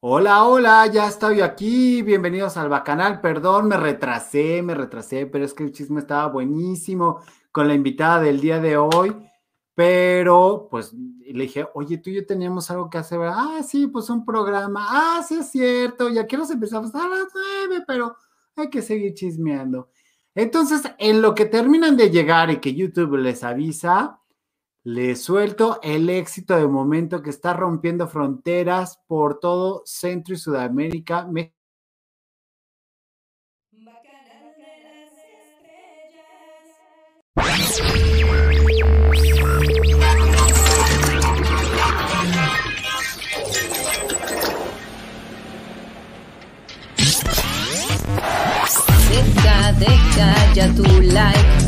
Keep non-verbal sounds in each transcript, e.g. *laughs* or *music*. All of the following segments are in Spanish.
Hola, hola, ya estoy aquí. Bienvenidos al Bacanal. Perdón, me retrasé, me retrasé, pero es que el chisme estaba buenísimo con la invitada del día de hoy. Pero pues le dije, oye, tú y yo teníamos algo que hacer. Ah, sí, pues un programa. Ah, sí, es cierto. Ya quiero empezamos a las nueve, pero hay que seguir chismeando. Entonces, en lo que terminan de llegar y que YouTube les avisa, les suelto el éxito de momento que está rompiendo fronteras por todo Centro y Sudamérica. Deja, tu like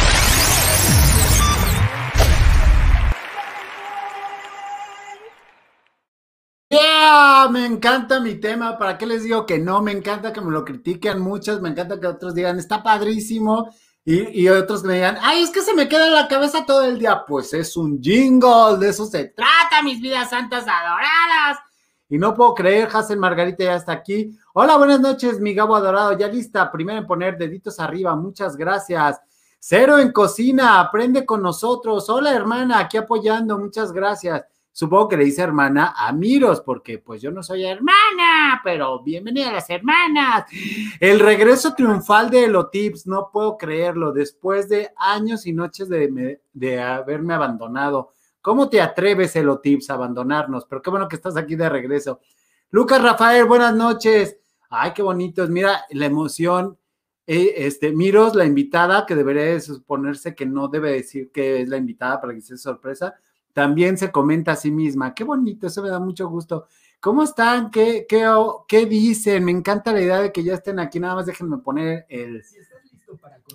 Me encanta mi tema. ¿Para qué les digo que no? Me encanta que me lo critiquen muchos. Me encanta que otros digan, está padrísimo. Y, otros que me digan, ay, es que se me queda en la cabeza todo el día. Pues es un jingle, de eso se trata, mis vidas santas adoradas. Y no puedo creer, Hazel Margarita ya está aquí. Hola, buenas noches, mi Gabo adorado. Ya lista, primero en poner deditos arriba. Muchas gracias. Cero en cocina, aprende con nosotros. Hola, hermana, aquí apoyando. Muchas gracias. Supongo que le dice hermana a Miros, porque pues yo no soy hermana, pero bienvenida las hermanas. El regreso triunfal de Elotips, no puedo creerlo, después de años y noches de, de haberme abandonado. ¿Cómo te atreves, Elotips, a abandonarnos? Pero qué bueno que estás aquí de regreso. Lucas Rafael, buenas noches. Ay, qué bonitos. Mira la emoción. Eh, este, Miros, la invitada, que debería suponerse que no debe decir que es la invitada para que sea sorpresa también se comenta a sí misma. Qué bonito, eso me da mucho gusto. ¿Cómo están? ¿Qué, qué, qué dicen? Me encanta la idea de que ya estén aquí. Nada más déjenme poner el,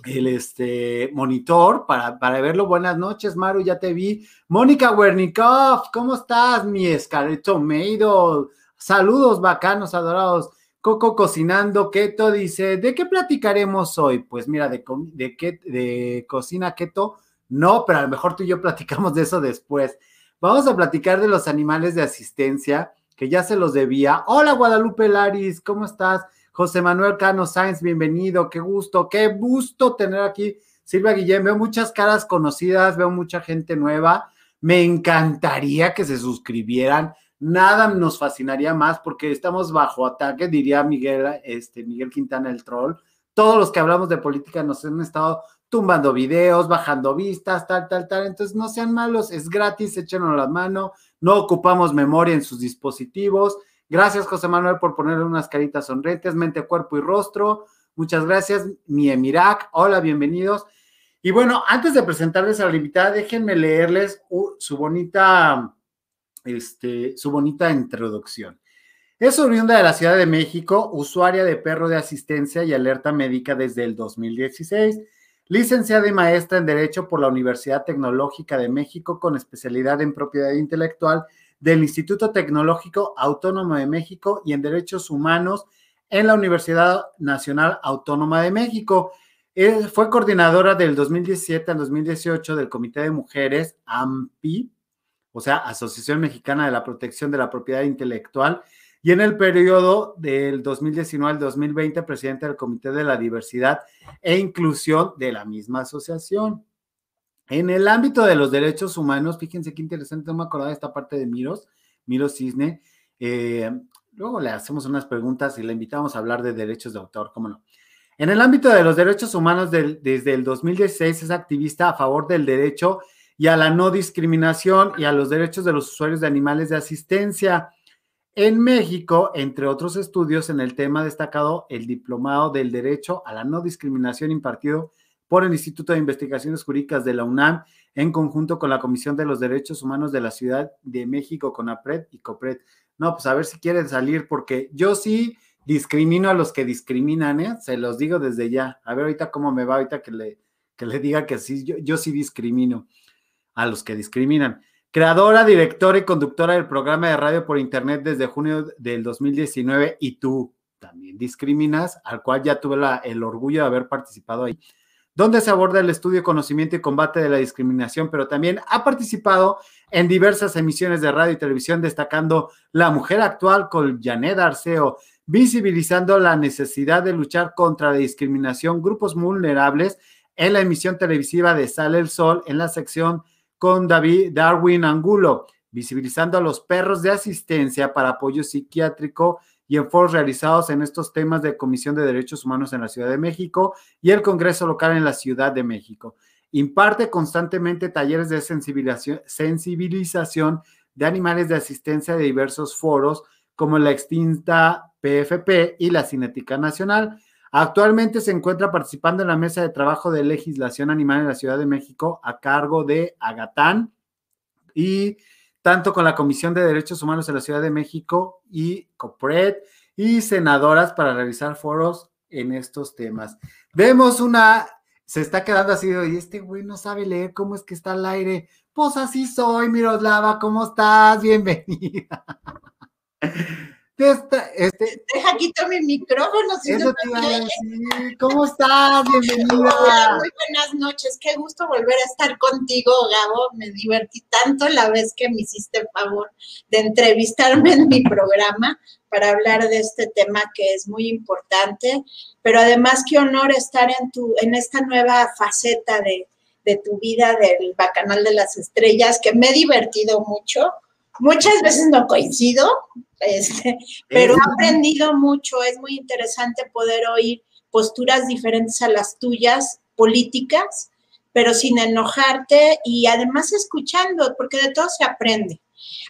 el este, monitor para, para verlo. Buenas noches, Maru, ya te vi. Mónica Wernikov, ¿cómo estás? Mi Scarlett Tomato. Saludos, bacanos, adorados. Coco Cocinando Keto dice, ¿de qué platicaremos hoy? Pues mira, de, de, de cocina keto no, pero a lo mejor tú y yo platicamos de eso después. Vamos a platicar de los animales de asistencia, que ya se los debía. Hola Guadalupe Laris, ¿cómo estás? José Manuel Cano Sáenz, bienvenido, qué gusto, qué gusto tener aquí. Silvia Guillén, veo muchas caras conocidas, veo mucha gente nueva. Me encantaría que se suscribieran. Nada nos fascinaría más porque estamos bajo ataque, diría Miguel, este, Miguel Quintana el troll. Todos los que hablamos de política nos han estado tumbando videos, bajando vistas, tal, tal, tal. Entonces, no sean malos, es gratis, échenos la mano, no ocupamos memoria en sus dispositivos. Gracias, José Manuel, por ponerle unas caritas sonrientes, mente, cuerpo y rostro. Muchas gracias, mi Emirac. Hola, bienvenidos. Y bueno, antes de presentarles a la invitada, déjenme leerles su bonita, este, su bonita introducción. Es oriunda de la Ciudad de México, usuaria de perro de asistencia y alerta médica desde el 2016 licenciada y maestra en Derecho por la Universidad Tecnológica de México con especialidad en propiedad intelectual del Instituto Tecnológico Autónomo de México y en Derechos Humanos en la Universidad Nacional Autónoma de México. fue coordinadora del 2017 al 2018 del Comité de Mujeres, AMPI, o sea, Asociación Mexicana de la Protección de la Propiedad Intelectual, y en el periodo del 2019 al 2020, presidente del Comité de la Diversidad e Inclusión de la misma asociación. En el ámbito de los derechos humanos, fíjense qué interesante, no me acordaba de esta parte de Miros, Miros Cisne. Eh, luego le hacemos unas preguntas y le invitamos a hablar de derechos de autor, cómo no. En el ámbito de los derechos humanos, desde el 2016 es activista a favor del derecho y a la no discriminación y a los derechos de los usuarios de animales de asistencia. En México, entre otros estudios en el tema destacado el diplomado del derecho a la no discriminación impartido por el Instituto de Investigaciones Jurídicas de la UNAM en conjunto con la Comisión de los Derechos Humanos de la Ciudad de México, con APRED y COPRED. No, pues a ver si quieren salir, porque yo sí discrimino a los que discriminan, ¿eh? Se los digo desde ya. A ver ahorita cómo me va, ahorita que le, que le diga que sí, yo, yo sí discrimino a los que discriminan. Creadora, directora y conductora del programa de radio por internet desde junio del 2019 y tú también discriminas, al cual ya tuve el orgullo de haber participado ahí, donde se aborda el estudio, conocimiento y combate de la discriminación, pero también ha participado en diversas emisiones de radio y televisión, destacando La Mujer Actual con Janet Arceo, visibilizando la necesidad de luchar contra la discriminación, grupos vulnerables en la emisión televisiva de Sale el Sol en la sección con David Darwin Angulo, visibilizando a los perros de asistencia para apoyo psiquiátrico y en foros realizados en estos temas de Comisión de Derechos Humanos en la Ciudad de México y el Congreso Local en la Ciudad de México. Imparte constantemente talleres de sensibilización, de animales de asistencia de diversos foros, como la extinta PFP y la Cinética Nacional. Actualmente se encuentra participando en la mesa de trabajo de legislación animal en la Ciudad de México a cargo de Agatán y tanto con la Comisión de Derechos Humanos en la Ciudad de México y COPRED y senadoras para realizar foros en estos temas. Vemos una, se está quedando así, y este güey no sabe leer cómo es que está al aire. Pues así soy, Miroslava, ¿cómo estás? Bienvenida. *laughs* este, Deja quito mi micrófono. Si eso ¿Cómo estás? Bienvenida. muy buenas noches. Qué gusto volver a estar contigo, Gabo. Me divertí tanto la vez que me hiciste el favor de entrevistarme en mi programa para hablar de este tema que es muy importante. Pero además, qué honor estar en, tu, en esta nueva faceta de, de tu vida del Bacanal de las Estrellas, que me he divertido mucho Muchas veces no coincido, este, pero he aprendido mucho. Es muy interesante poder oír posturas diferentes a las tuyas, políticas, pero sin enojarte y además escuchando, porque de todo se aprende.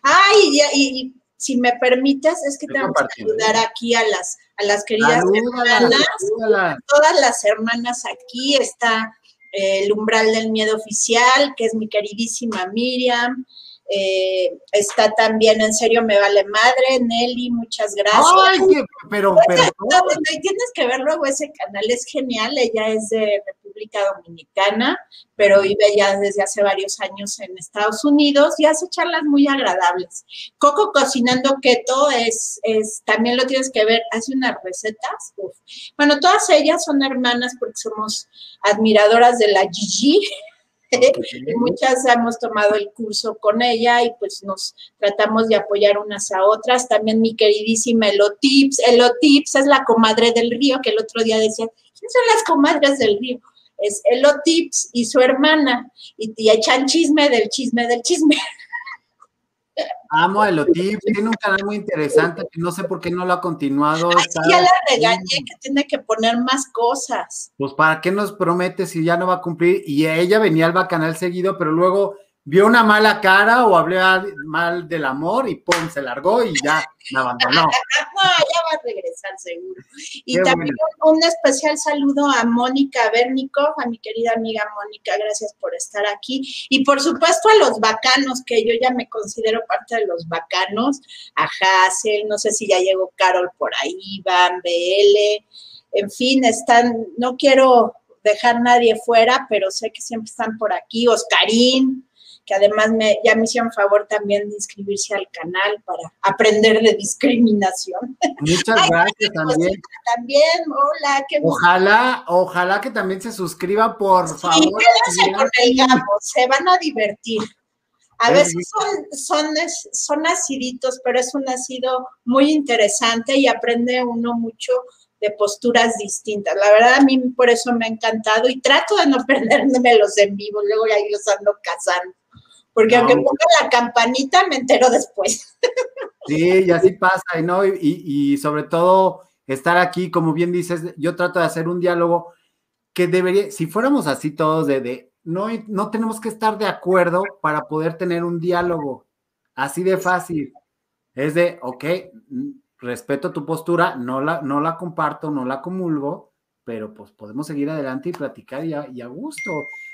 Ay, y, si me permites, es que tengo que ayudar ¿eh? aquí a las, a las queridas hermanas, todas las hermanas aquí, está eh, el umbral del miedo oficial, que es mi queridísima Miriam, eh, está también En serio me vale madre, Nelly, muchas gracias. Ay, pero, pero tienes que ver luego ese canal, es genial, ella es de República Dominicana, pero vive ya desde hace varios años en Estados Unidos y hace charlas muy agradables. Coco Cocinando Keto es, es también lo tienes que ver, hace unas recetas. Bueno, todas ellas son hermanas porque somos admiradoras de la Gigi. *laughs* Muchas hemos tomado el curso con ella y pues nos tratamos de apoyar unas a otras. También mi queridísima Elotips. Elotips es la comadre del río, que el otro día decía, ¿quién son las comadres del río? Es Elotips y su hermana, y, y echan chisme del chisme del chisme. *laughs* Amo a Elotip, tiene un canal muy interesante que no sé por qué no lo ha continuado. ya la regañé que tiene que poner más cosas. Pues para qué nos promete si ya no va a cumplir y ella venía al canal seguido, pero luego vio una mala cara o hablé mal del amor y pum, se largó y ya me abandonó. *laughs* no, ya va a regresar seguro. Y también un, especial saludo a Mónica Bernico, a mi querida amiga Mónica, gracias por estar aquí. Y por supuesto a los bacanos, que yo ya me considero parte de los bacanos, a Hassel, no sé si ya llegó Carol por ahí, Van, BL, en fin, están, no quiero dejar nadie fuera, pero sé que siempre están por aquí, Oscarín, que además me, ya me hicieron favor también de inscribirse al canal para aprender de discriminación. Muchas gracias también. También, hola, qué Ojalá, ojalá que también se suscriba, por favor. Sí, con el se van a divertir. A veces son, son, son aciditos, pero es un ácido muy interesante y aprende uno mucho de posturas distintas. La verdad, a mí por eso me ha encantado y trato de no *laughs* perderme los en vivo, luego ahí los ando cazando porque aunque ponga la campanita, me entero después. Sí, y así pasa, ¿no? Y, y, sobre todo estar aquí, como bien dices, yo trato de hacer un diálogo que debería, si fuéramos así todos de, de no, no tenemos que estar de acuerdo para poder tener un diálogo, así de fácil. Es de, ok, respeto tu postura, no la, no la comparto, no la comulgo, pero pues podemos seguir adelante y platicar y y a gusto.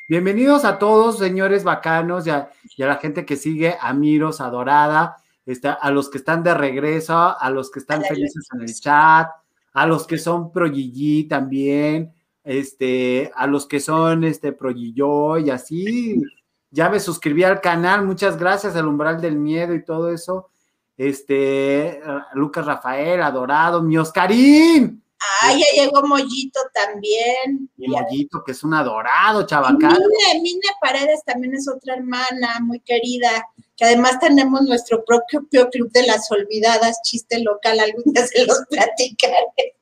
Bienvenidos a todos, señores bacanos, y a, la gente que sigue a Miros, Adorada, está, a los que están de regreso, a los que están felices en el chat, a los que son pro Gigi también, este, a los que son este Pro y así. Ya me suscribí al canal, muchas gracias al umbral del miedo y todo eso. Este, Lucas Rafael, adorado, mi Oscarín. Ah, ya llegó Mollito también. Mi Mollito, que es un adorado, chavacán. Mine, Mine Paredes también es otra hermana muy querida, que además tenemos nuestro propio club de las olvidadas, chiste local, algún día se los platicaré.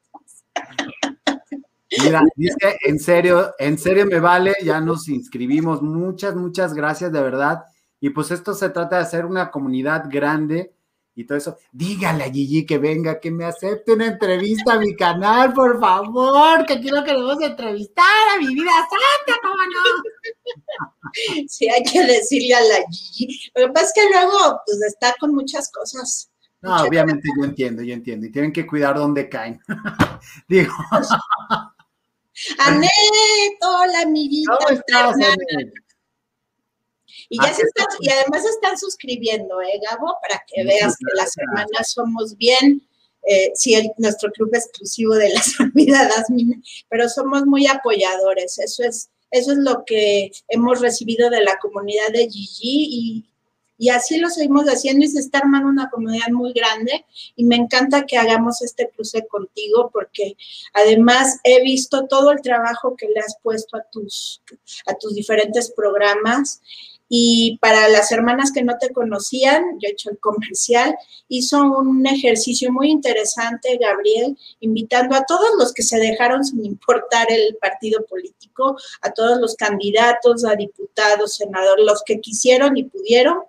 Mira, dice, en serio, en serio me vale, ya nos inscribimos. Muchas, muchas gracias, de verdad. Y pues esto se trata de hacer una comunidad grande y todo eso. Dígale a Gigi que venga, que me acepte una entrevista a mi canal, por favor, que quiero que le vamos a entrevistar a mi vida santa, ¿cómo no? *laughs* Sí, hay que decirle a la Gigi. Lo que pasa es que luego, pues, está con muchas cosas. No, obviamente yo entiendo, yo entiendo. Y tienen que cuidar dónde caen. *laughs* Digo. *laughs* Aneto, la amiguita. ¿Cómo estás, y, ya se están, y además están suscribiendo, ¿eh, Gabo? Para que veas que las hermanas somos bien, eh, sí, nuestro club exclusivo de las *laughs* olvidadas, pero somos muy apoyadores. Eso es, eso es lo que hemos recibido de la comunidad de Gigi y, y así lo seguimos haciendo y se está armando una comunidad muy grande y me encanta que hagamos este cruce contigo porque además he visto todo el trabajo que le has puesto a tus, a tus diferentes programas y para las hermanas que no te conocían, yo he hecho el comercial, hizo un ejercicio muy interesante, Gabriel, invitando a todos los que se dejaron sin importar el partido político, a todos los candidatos, a diputados, senadores, los que quisieron y pudieron.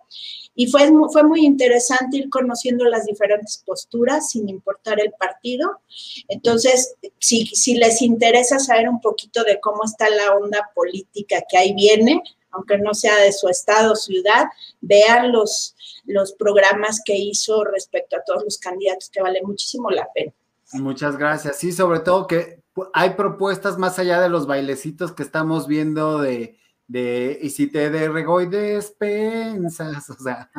Y fue, fue muy interesante ir conociendo las diferentes posturas sin importar el partido. Entonces, si, si les interesa saber un poquito de cómo está la onda política que ahí viene, aunque no sea de su estado o ciudad, vean los, los programas que hizo respecto a todos los candidatos, que vale muchísimo la pena. Muchas gracias. Sí, sobre todo que hay propuestas más allá de los bailecitos que estamos viendo de, de y si te y despensas, *laughs* o sea,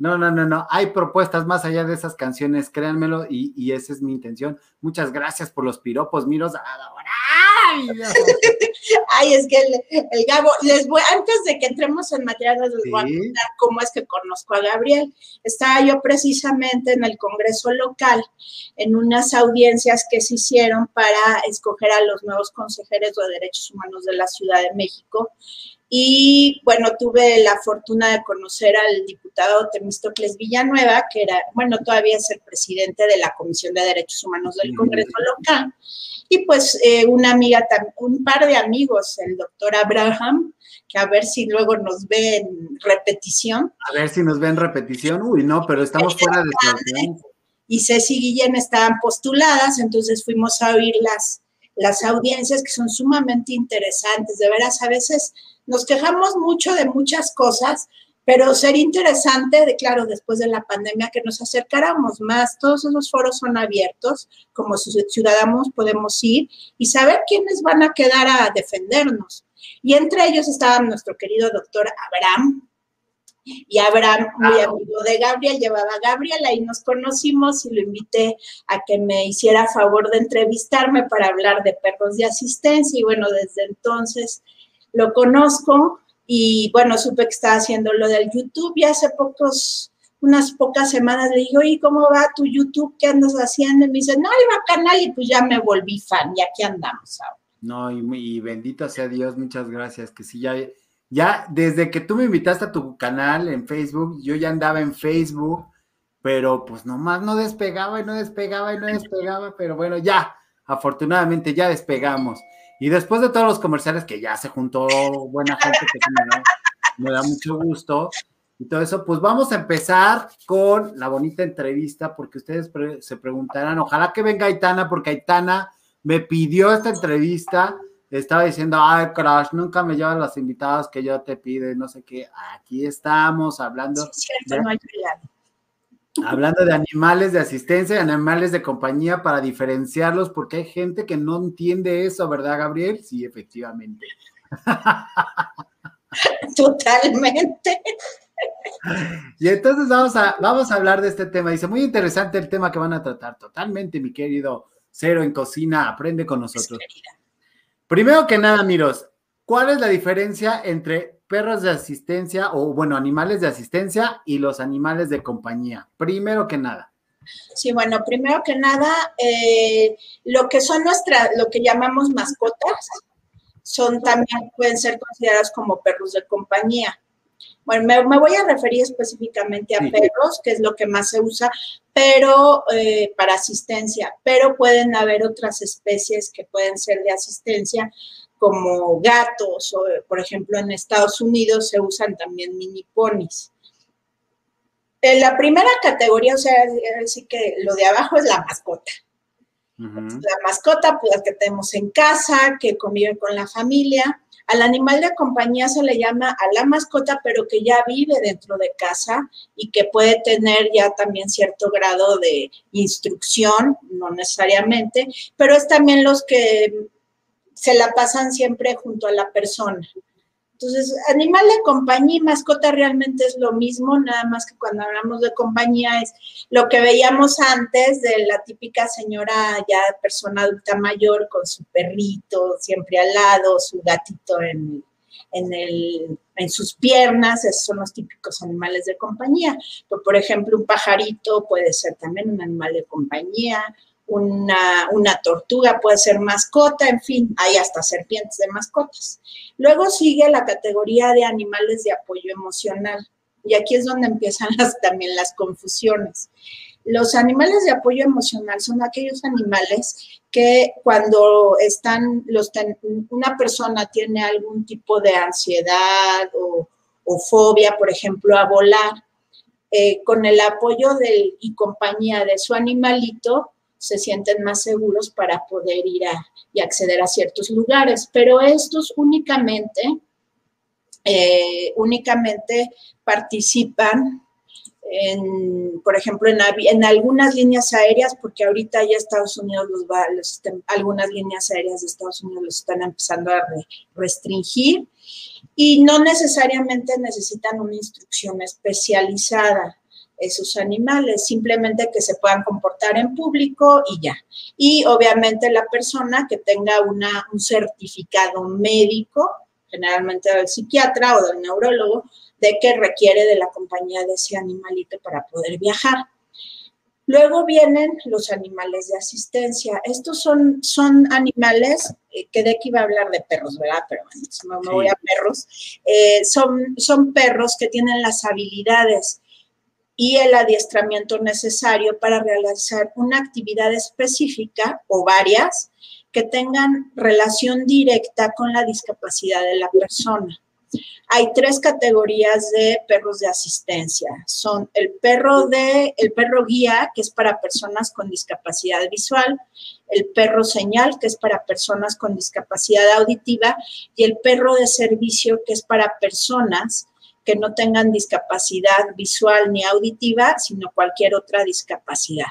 no, no, no, no, hay propuestas más allá de esas canciones, créanmelo, y, y esa es mi intención. Muchas gracias por los piropos, miros, *laughs* Ay, es que el, Gabo, les voy, antes de que entremos en material, les voy a contar cómo es que conozco a Gabriel. Estaba yo precisamente en el Congreso local, en unas audiencias que se hicieron para escoger a los nuevos consejeros de Derechos Humanos de la Ciudad de México. Y bueno, tuve la fortuna de conocer al diputado Temístocles Villanueva, que era, bueno, todavía es el presidente de la Comisión de Derechos Humanos del Congreso local. Y pues eh, una amiga, un par de amigos, el doctor Abraham, que a ver si luego nos ve en repetición. A ver si nos ve en repetición. Uy, no, pero estamos fuera de tiempo. Y Ceci Guillén estaban postuladas, entonces fuimos a oír las, las audiencias que son sumamente interesantes. De veras, a veces nos quejamos mucho de muchas cosas, pero sería interesante, de, claro, después de la pandemia, que nos acercáramos más. Todos esos foros son abiertos, como ciudadanos podemos ir y saber quiénes van a quedar a defendernos. Y entre ellos estaba nuestro querido doctor Abraham. Y Abraham, muy amigo de Gabriel, llevaba a Gabriel, ahí nos conocimos y lo invité a que me hiciera favor de entrevistarme para hablar de perros de asistencia. Y bueno, desde entonces lo conozco y bueno, supe que estaba haciendo lo del YouTube y hace pocos, unas pocas semanas le digo, ¿y cómo va tu YouTube? ¿Qué andas haciendo? Y me dice, no, iba canal y pues ya me volví fan y aquí andamos ahora. No, y, bendito sea Dios, muchas gracias, que sí, ya, ya desde que tú me invitaste a tu canal en Facebook, yo ya andaba en Facebook, pero pues nomás no despegaba y no despegaba y no despegaba, pero bueno, ya, afortunadamente ya despegamos. Y después de todos los comerciales que ya se juntó buena gente, que me da, mucho gusto. Y todo eso, pues vamos a empezar con la bonita entrevista, porque ustedes se preguntarán, ojalá que venga Aitana, porque Aitana me pidió esta entrevista, estaba diciendo, ay, Crash, nunca me llevan las invitadas que yo te pido no sé qué. Aquí estamos hablando. Sí, cierto, no hay Hablando de animales de asistencia y animales de compañía para diferenciarlos, porque hay gente que no entiende eso, ¿verdad, Gabriel? Sí, efectivamente. *laughs* Totalmente. Y entonces vamos a, vamos a hablar de este tema. Dice, muy interesante el tema que van a tratar. Totalmente, mi querido Cero en Cocina, aprende con nosotros. Primero que nada, Miros, ¿cuál es la diferencia entre perros de asistencia o, bueno, animales de asistencia y los animales de compañía? Primero que nada. Sí, bueno, primero que nada, eh, lo que son nuestras, lo que llamamos mascotas, son también, pueden ser considerados como perros de compañía. Bueno, me, voy a referir específicamente a perros, que es lo que más se usa, pero eh, para asistencia, pero pueden haber otras especies que pueden ser de asistencia, como gatos, o por ejemplo en Estados Unidos se usan también mini ponis. En la primera categoría, o sea, así que lo de abajo es la mascota. La mascota, pues la que tenemos en casa, que convive con la familia. Al animal de compañía se le llama a la mascota, pero que ya vive dentro de casa y que puede tener ya también cierto grado de instrucción, no necesariamente, pero es también los que se la pasan siempre junto a la persona. Entonces, animal de compañía y mascota realmente es lo mismo, nada más que cuando hablamos de compañía es lo que veíamos antes de la típica señora ya persona adulta mayor con su perrito siempre al lado, su gatito en, el, en sus piernas, esos son los típicos animales de compañía. por ejemplo, un pajarito puede ser también un animal de compañía, una, tortuga puede ser mascota, en fin, hay hasta serpientes de mascotas. Luego sigue la categoría de animales de apoyo emocional. Y aquí es donde empiezan *laughs* también las confusiones. Los animales de apoyo emocional son aquellos animales que cuando están, los una persona tiene algún tipo de ansiedad o, fobia, por ejemplo, a volar, eh, con el apoyo del, y compañía de su animalito, se sienten más seguros para poder ir y acceder a ciertos lugares, pero estos únicamente, eh, únicamente participan por ejemplo, en, en, algunas líneas aéreas, porque ahorita ya Estados Unidos los va, algunas líneas aéreas de Estados Unidos los están empezando a restringir. Y no necesariamente necesitan una instrucción especializada esos animales, simplemente que se puedan comportar en público y ya. Y obviamente la persona que tenga una, un certificado médico, generalmente del psiquiatra o del neurólogo, de que requiere de la compañía de ese animalito para poder viajar. Luego vienen los animales de asistencia. Estos son, son animales, eh, que de aquí iba a hablar de perros, ¿verdad? Pero bueno, me voy a perros. Eh, son, son perros que tienen las habilidades y el adiestramiento necesario para realizar una actividad específica o varias que tengan relación directa con la discapacidad de la persona. Hay tres categorías de perros de asistencia. Son el perro de el perro guía, que es para personas con discapacidad visual, el perro señal, que es para personas con discapacidad auditiva, y el perro de servicio, que es para personas que no tengan discapacidad visual ni auditiva, sino cualquier otra discapacidad.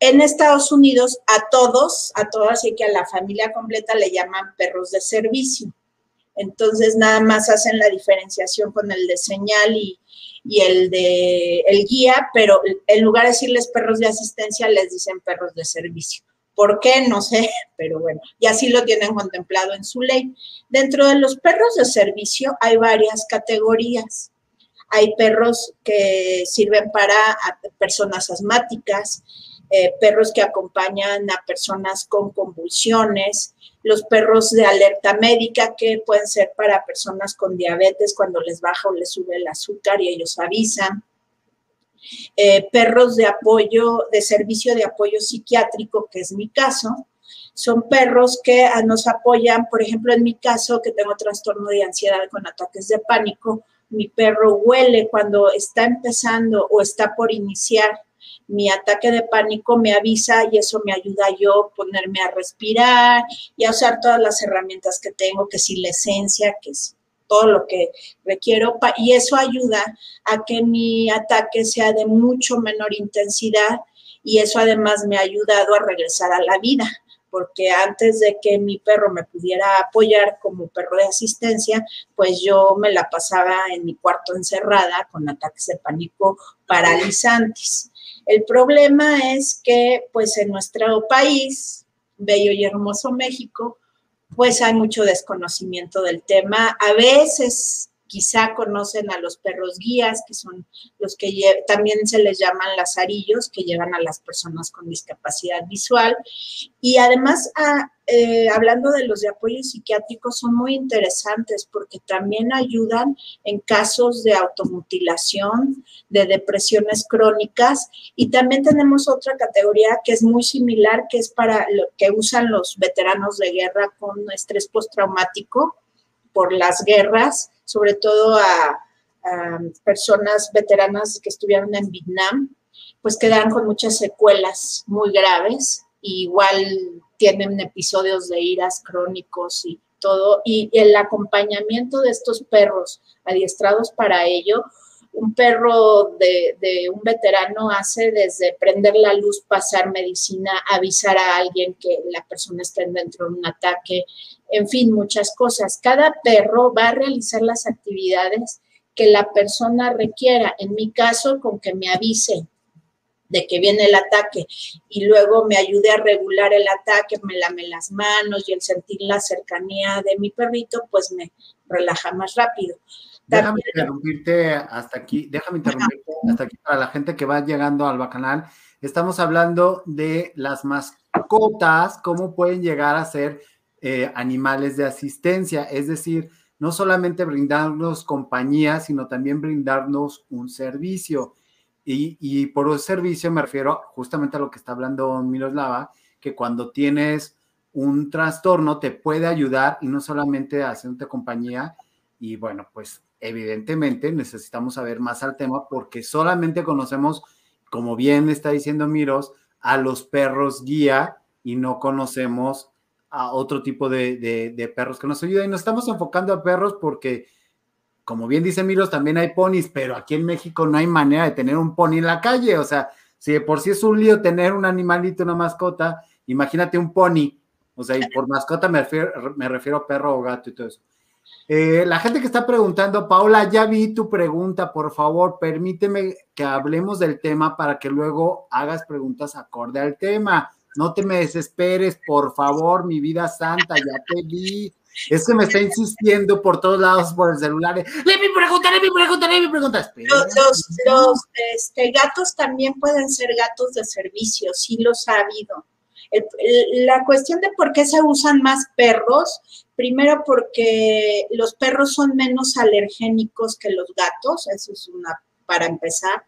En Estados Unidos, a todos, a todas y que a la familia completa le llaman perros de servicio. Entonces, nada más hacen la diferenciación con el de señal y, y el de el guía, pero en lugar de decirles perros de asistencia, les dicen perros de servicio. ¿Por qué? No sé, *laughs* pero bueno, y así lo tienen contemplado en su ley. Dentro de los perros de servicio hay varias categorías. Hay perros que sirven para personas asmáticas, eh, perros que acompañan a personas con convulsiones, los perros de alerta médica que pueden ser para personas con diabetes cuando les baja o les sube el azúcar y ellos avisan, eh, perros de apoyo, de servicio de apoyo psiquiátrico, que es mi caso. Son perros que ah, nos apoyan, por ejemplo, en mi caso, que tengo trastorno de ansiedad con ataques de pánico, mi perro huele cuando está empezando o está por iniciar mi ataque de pánico, me avisa y eso me ayuda yo a ponerme a respirar y a usar todas las herramientas que tengo, que si la esencia, que es todo lo que requiero y eso ayuda a que mi ataque sea de mucho menor intensidad y eso además me ha ayudado a regresar a la vida porque antes de que mi perro me pudiera apoyar como perro de asistencia, pues yo me la pasaba en mi cuarto encerrada con ataques de pánico paralizantes. El problema es que, pues en nuestro país, bello y hermoso México, pues hay mucho desconocimiento del tema. A veces quizá conocen a los perros guías, que son los que también se les llaman lazarillos, que llevan a las personas con discapacidad visual. Y además, ah, eh, hablando de los de apoyo psiquiátrico, son muy interesantes porque también ayudan en casos de automutilación, de depresiones crónicas. Y también tenemos otra categoría que es muy similar, que es para lo que usan los veteranos de guerra con estrés postraumático por las guerras sobre todo a, personas veteranas que estuvieron en Vietnam, pues quedan con muchas secuelas muy graves, igual tienen episodios de iras crónicos y todo, y el acompañamiento de estos perros adiestrados para ello, un perro de, de, un veterano hace desde prender la luz, pasar medicina, avisar a alguien que la persona está dentro de un ataque, en fin, muchas cosas. Cada perro va a realizar las actividades que la persona requiera. En mi caso, con que me avise de que viene el ataque y luego me ayude a regular el ataque, me lame las manos y el sentir la cercanía de mi perrito, pues me relaja más rápido. Déjame interrumpirte hasta aquí, déjame interrumpirte hasta aquí para la gente que va llegando al bacanal. Estamos hablando de las mascotas, cómo pueden llegar a ser eh, animales de asistencia, es decir, no solamente brindarnos compañía, sino también brindarnos un servicio. Y, y por un servicio me refiero justamente a lo que está hablando Miroslava, que cuando tienes un trastorno te puede ayudar y no solamente haciéndote compañía. Y bueno, pues evidentemente necesitamos saber más al tema porque solamente conocemos, como bien está diciendo Miros, a los perros guía y no conocemos a otro tipo de, perros que nos ayudan. Y nos estamos enfocando a perros porque, como bien dice Miros, también hay ponis, pero aquí en México no hay manera de tener un pony en la calle. O sea, si de por sí es un lío tener un animalito, una mascota, imagínate un pony. O sea, y por mascota me refiero, me refiero a perro o gato y todo eso. Eh, la gente que está preguntando, Paula, ya vi tu pregunta, por favor, permíteme que hablemos del tema para que luego hagas preguntas acorde al tema. No te me desesperes, por favor, mi vida santa, ya te vi. Es que me está insistiendo por todos lados por el celular. Le mi pregunta, le mi pregunta, le mi pregunta. Los, este, gatos también pueden ser gatos de servicio, sí los ha habido. la cuestión de por qué se usan más perros, primero porque los perros son menos alergénicos que los gatos, eso es una para empezar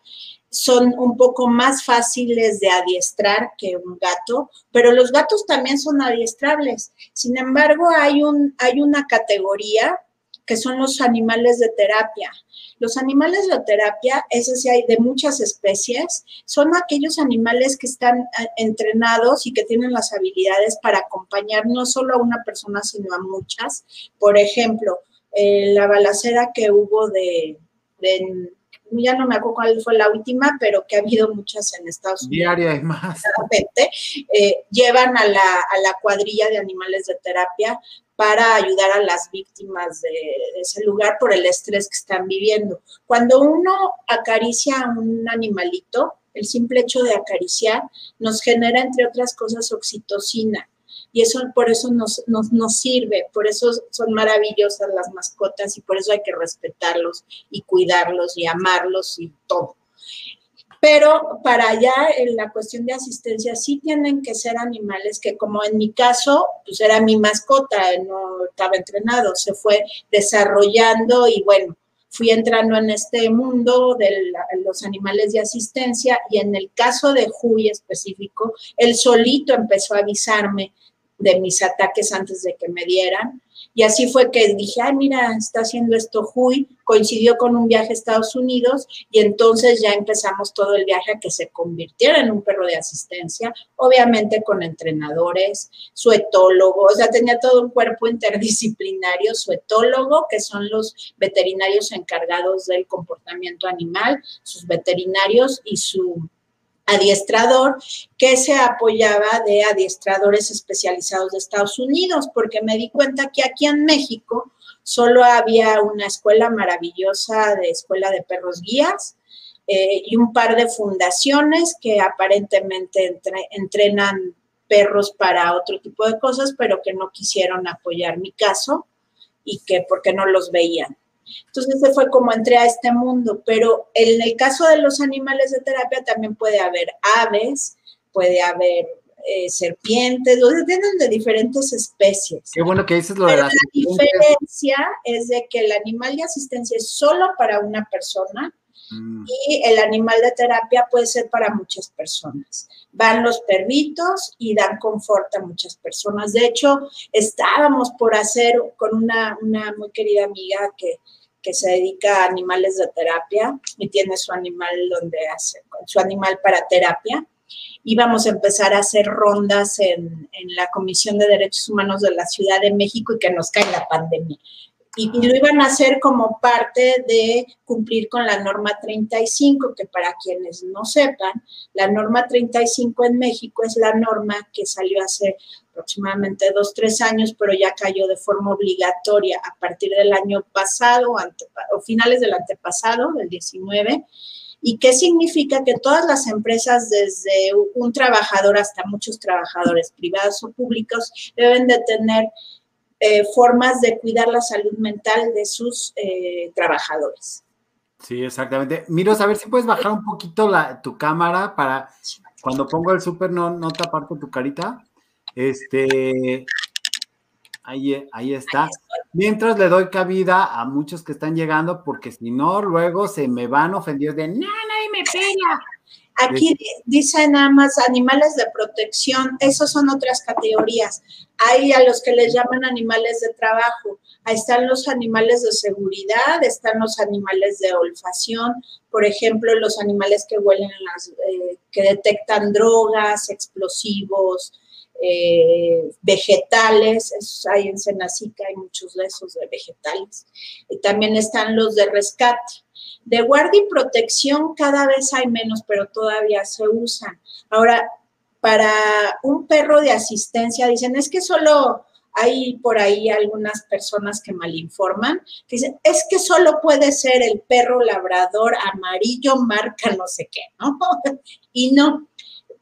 son un poco más fáciles de adiestrar que un gato, pero los gatos también son adiestrables. Sin embargo, hay, un, hay una categoría que son los animales de terapia. Los animales de terapia, esos sí hay de muchas especies, son aquellos animales que están eh, entrenados y que tienen las habilidades para acompañar no solo a una persona, sino a muchas. Por ejemplo, eh, la balacera que hubo de, de ya no me acuerdo cuál fue la última, pero que ha habido muchas en Estados Unidos. Diaria es más. Eh, llevan a la, a la cuadrilla de animales de terapia para ayudar a las víctimas de, ese lugar por el estrés que están viviendo. Cuando uno acaricia a un animalito, el simple hecho de acariciar nos genera, entre otras cosas, oxitocina y eso por eso nos, nos, sirve, por eso son maravillosas las mascotas y por eso hay que respetarlos y cuidarlos y amarlos y todo. Pero para allá, en la cuestión de asistencia, sí tienen que ser animales que, como en mi caso, pues era mi mascota, no estaba entrenado, se fue desarrollando y bueno, fui entrando en este mundo de los animales de asistencia y en el caso de Huy específico, él solito empezó a avisarme de mis ataques antes de que me dieran. Y así fue que dije, ay, mira, está haciendo esto coincidió con un viaje a Estados Unidos y entonces ya empezamos todo el viaje a que se convirtiera en un perro de asistencia, obviamente con entrenadores, su etólogo, o sea, tenía todo un cuerpo *laughs* interdisciplinario, su etólogo, que son los veterinarios encargados del comportamiento animal, sus veterinarios y su adiestrador que se apoyaba de adiestradores especializados de Estados Unidos, porque me di cuenta que aquí en México solo había una escuela maravillosa de escuela de perros guías eh, y un par de fundaciones que aparentemente entrenan perros para otro tipo de cosas, pero que no quisieron apoyar mi caso y que porque no los veían. Entonces ese fue como entré a este mundo, pero en el caso de los animales de terapia también puede haber aves, puede haber eh, serpientes, o sea, tienen de diferentes especies. Qué bueno que dices lo de las la diferencia es de que el animal de asistencia es solo para una persona Mm, y el animal de terapia puede ser para muchas personas. Van los perritos y dan confort a muchas personas. De hecho, estábamos por hacer con una, una muy querida amiga que, que se dedica a animales de terapia y tiene su animal donde hace, su animal para terapia. Íbamos a empezar a hacer rondas en, en la Comisión de Derechos Humanos de la Ciudad de México y que nos cae la pandemia y, y, lo iban a hacer como parte de cumplir con la norma 35, que para quienes no sepan, la norma 35 en México es la norma que salió hace aproximadamente dos, tres años, pero ya cayó de forma obligatoria a partir del año pasado o finales del antepasado, del 19. ¿Y qué significa? Que todas las empresas, desde un trabajador hasta muchos trabajadores privados o públicos, deben de tener eh, formas de cuidar la salud mental de sus eh, trabajadores. Sí, exactamente. Miros, a ver si puedes bajar un poquito la, tu cámara para cuando pongo el súper no, no taparte tu carita. Este, ahí, ahí está. Mientras le doy cabida a muchos que están llegando, porque si no, luego se me van ofendidos de, no, nadie me pega. Aquí dice nada más animales de protección, esos son otras categorías. Hay a los que les llaman animales de trabajo, ahí están los animales de seguridad, están los animales de olfacción, por ejemplo, los animales que huelen, eh, que detectan drogas, explosivos, eh, vegetales, hay en Senacica, hay muchos de esos de vegetales. Y también están los de rescate. De guardia y protección cada vez hay menos, pero todavía se usan. Ahora, para un perro de asistencia, dicen, es que solo hay por ahí algunas personas que malinforman, que dicen, es que solo puede ser el perro labrador amarillo marca no sé qué, ¿no? *laughs* y no.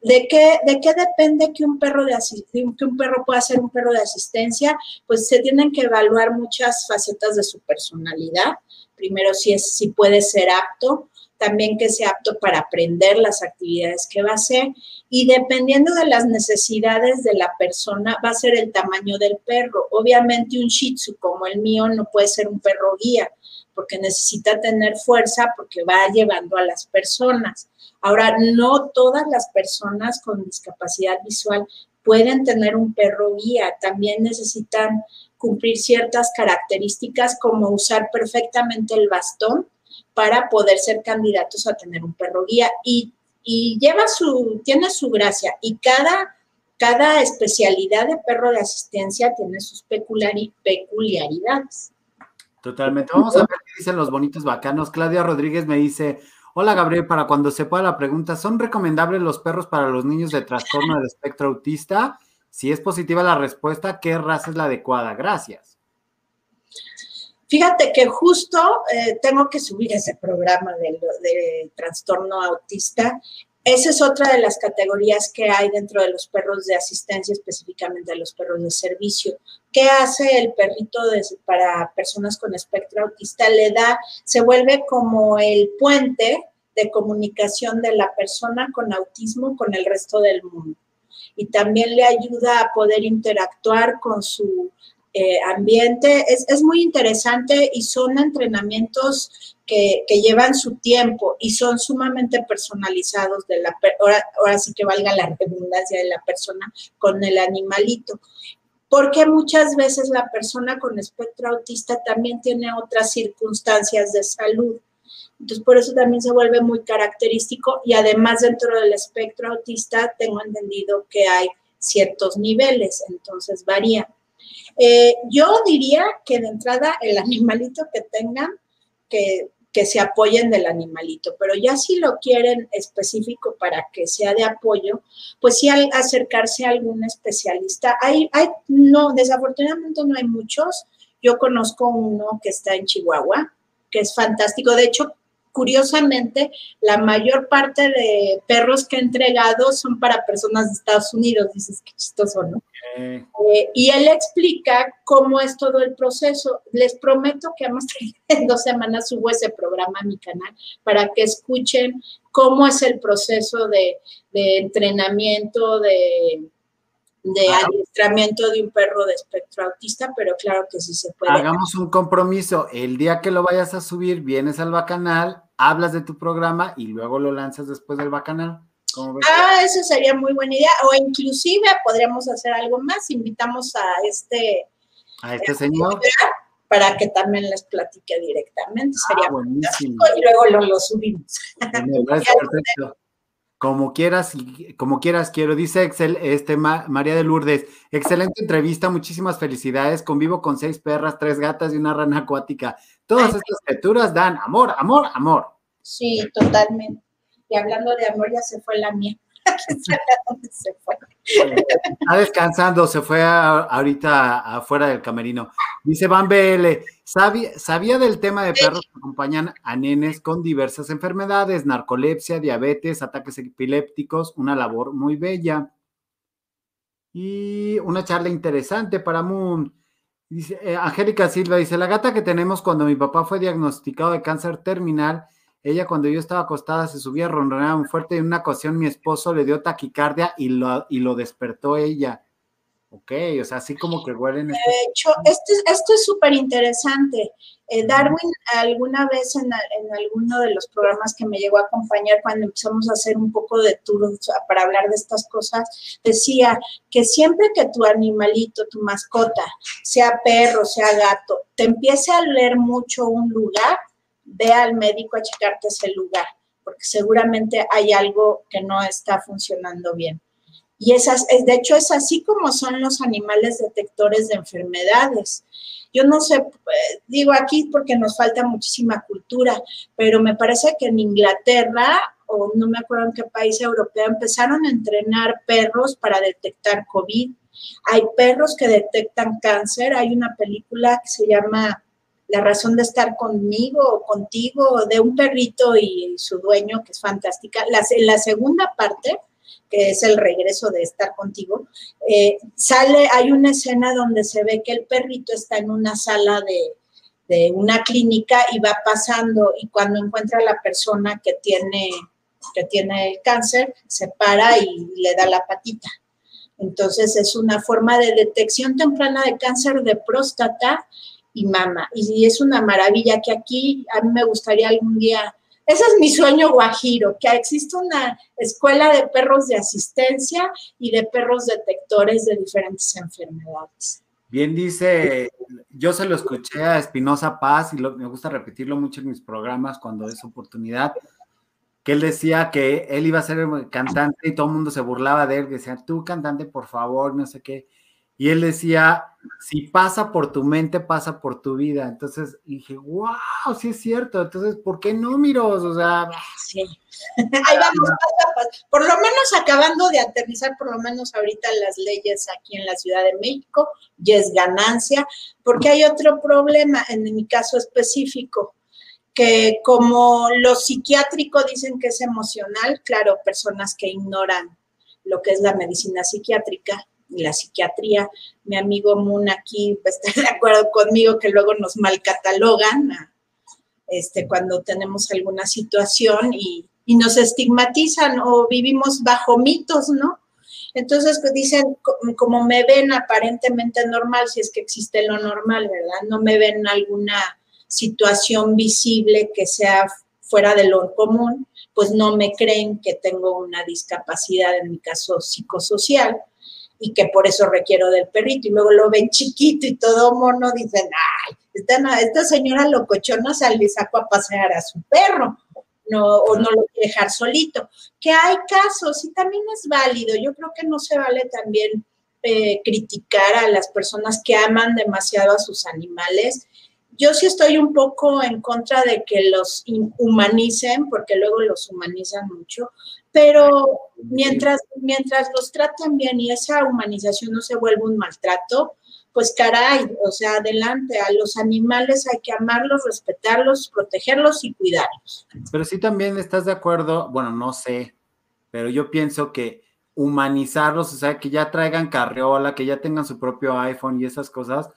¿De qué, ¿De qué depende que un, perro de que un perro pueda ser un perro de asistencia? Pues se tienen que evaluar muchas facetas de su personalidad. Primero, si, es, si puede ser apto, también que sea apto para aprender las actividades que va a hacer y dependiendo de las necesidades de la persona va a ser el tamaño del perro. Obviamente un shih tzu como el mío no puede ser un perro guía porque necesita tener fuerza porque va llevando a las personas. Ahora, no todas las personas con discapacidad visual pueden tener un perro guía, también necesitan cumplir ciertas características como usar perfectamente el bastón para poder ser candidatos a tener un perro guía y, y lleva su, tiene su gracia y cada, cada especialidad de perro de asistencia tiene sus peculiaridades. Totalmente. Vamos a ver qué dicen los bonitos bacanos. Claudia Rodríguez me dice, hola Gabriel, para cuando se pueda la pregunta, ¿son recomendables los perros para los niños de trastorno del espectro autista? Si es positiva la respuesta, ¿qué raza es la adecuada? Gracias. Fíjate que justo eh, tengo que subir ese programa de, trastorno autista. Esa es otra de las categorías que hay dentro de los perros de asistencia, específicamente de los perros de servicio. ¿Qué hace el perrito de, para personas con espectro autista? Le da, se vuelve como el puente de comunicación de la persona con autismo con el resto del mundo. Y también le ayuda a poder interactuar con su eh, ambiente. Es, es, muy interesante y son entrenamientos que, que, llevan su tiempo y son sumamente personalizados de la, ahora, ahora sí que valga la redundancia de la persona con el animalito. Porque muchas veces la persona con espectro autista también tiene otras circunstancias de salud. Entonces, por eso también se vuelve muy característico y además dentro del espectro autista tengo entendido que hay ciertos niveles, entonces varía. Eh, yo diría que de entrada el animalito que tengan, que, que, se apoyen del animalito, pero ya si lo quieren específico para que sea de apoyo, pues sí al acercarse a algún especialista. Hay, hay, no, desafortunadamente no hay muchos. Yo conozco uno que está en Chihuahua, que es fantástico. De hecho, curiosamente, la mayor parte de perros que he entregado son para personas de Estados Unidos. Dices, qué chistoso, ¿no? Eh, y él explica cómo es todo el proceso. Les prometo que vamos *laughs* en dos semanas subo ese programa a mi canal para que escuchen cómo es el proceso de, entrenamiento, de, de adiestramiento de un perro de espectro autista, pero claro que sí se puede. Hagamos un compromiso. El día que lo vayas a subir, vienes al bacanal, hablas de tu programa y luego lo lanzas después del bacanal. Ah, eso sería muy buena idea. O inclusive podríamos hacer algo más. Invitamos a este... A este señor. Para que también les platique directamente. Ah, sería buenísimo. Y luego lo, subimos. *laughs* perfecto. Como quieras, como quieras, quiero. Dice Excel, este María de Lourdes. Excelente *laughs* entrevista, muchísimas felicidades. Convivo con seis perras, tres gatas y una rana acuática. Todas estas criaturas dan amor, amor, amor. Sí, totalmente. Y hablando de amor, ya se fue la mía. *laughs* *laughs* se fue? Está descansando, se fue ahorita afuera del camerino. Dice Van BL, sabía, sabía del tema de perros que acompañan a nenes con diversas enfermedades, narcolepsia, diabetes, ataques epilépticos, una labor muy bella. Y una charla interesante para Moon. Dice, eh, Angélica Silva dice, la gata que tenemos cuando mi papá fue diagnosticado de cáncer terminal ella cuando yo estaba acostada se subía, ronroneaba muy fuerte y en una ocasión mi esposo le dio taquicardia y lo, y lo despertó ella. Ok, o sea, así como que huelen. De hecho, esto, esto es súper interesante. Eh, Darwin alguna vez en, en, alguno de los programas que me llegó a acompañar cuando empezamos a hacer un poco de tour para hablar de estas cosas, decía que siempre que tu animalito, tu mascota, sea perro, sea gato, te empiece a leer mucho un lugar, ve al médico a checarte ese lugar, porque seguramente hay algo que no está funcionando bien. Y esas, de hecho es así como son los animales detectores de enfermedades. Yo no sé, eh, digo aquí porque nos falta muchísima cultura, pero me parece que en Inglaterra, o no me acuerdo en qué país europeo, empezaron a entrenar perros para detectar COVID. Hay perros que detectan cáncer. Hay una película que se llama la razón de estar conmigo o contigo, de un perrito y su dueño, que es fantástica. En la segunda parte, que es el regreso de estar contigo, eh, sale, hay una escena donde se ve que el perrito está en una sala de, de una clínica y va pasando y cuando encuentra a la persona que tiene, que tiene el cáncer, se para y le da la patita. Entonces es una forma de detección temprana de cáncer de próstata y mama. Y es una maravilla que aquí a mí me gustaría algún día, ese es mi sueño guajiro, que exista una escuela de perros de asistencia y de perros detectores de diferentes enfermedades. Bien dice, yo se lo escuché a Espinosa Paz y me gusta repetirlo mucho en mis programas cuando es oportunidad, que él decía que él iba a ser cantante y todo el mundo se burlaba de él, decía, tú cantante, por favor, no sé qué. Y él decía, si pasa por tu mente, pasa por tu vida. Entonces dije, wow, sí es cierto. Entonces, ¿por qué no, Miros? O sea, sí. Ahí vamos, *laughs* Por lo menos acabando de aterrizar, por lo menos ahorita las leyes aquí en la Ciudad de México, y es ganancia, porque hay otro problema en mi caso específico que como lo psiquiátrico dicen que es emocional, claro, personas que ignoran lo que es la medicina psiquiátrica, la psiquiatría. Mi amigo Moon aquí *laughs* está de acuerdo conmigo que luego nos malcatalogan este, cuando tenemos alguna situación y, nos estigmatizan o vivimos bajo mitos, ¿no? Entonces pues, dicen, como me ven aparentemente normal, si es que existe lo normal, ¿verdad? No me ven alguna situación visible que sea fuera de lo común, pues no me creen que tengo una discapacidad, en mi caso psicosocial y que por eso requiero del perrito. Y luego lo ven chiquito y todo mono, dicen, ay, esta, esta señora locochona le sacó a pasear a su perro. No, o no lo quiere dejar solito. Que hay casos y también es válido. Yo creo que no se vale también eh, criticar a las personas que aman demasiado a sus animales. Yo sí estoy un poco en contra de que los humanicen, porque luego los humanizan mucho, pero mientras, mientras los tratan bien y esa humanización no se vuelve un maltrato, pues caray, o sea, adelante, a los animales hay que amarlos, respetarlos, protegerlos y cuidarlos. Pero sí también estás de acuerdo, bueno, no sé, pero yo pienso que humanizarlos, o sea, que ya traigan carriola, que ya tengan su propio iPhone y esas cosas,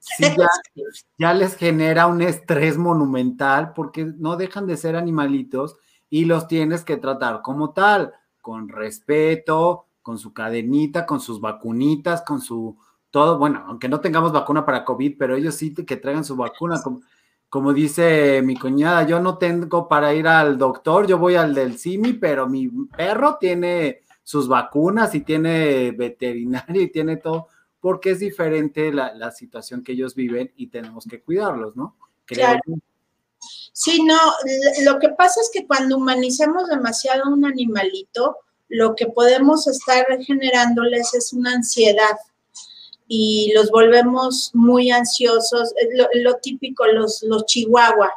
sí ya, *laughs* ya les genera un estrés monumental porque no dejan de ser animalitos y los tienes que tratar como tal, con respeto, con su cadenita, con sus vacunitas, con su todo, bueno, aunque no tengamos vacuna para COVID, pero ellos sí que traigan su vacuna, como, como dice mi cuñada, yo no tengo para ir al doctor, yo voy al del CIMI, pero mi perro tiene sus vacunas y tiene veterinario y tiene todo, porque es diferente la, situación que ellos viven y tenemos que cuidarlos, ¿no? claro. No, lo que pasa es que cuando humanicemos demasiado un animalito, lo que podemos estar generándoles es una ansiedad y los volvemos muy ansiosos. Lo, típico, los, los chihuahua,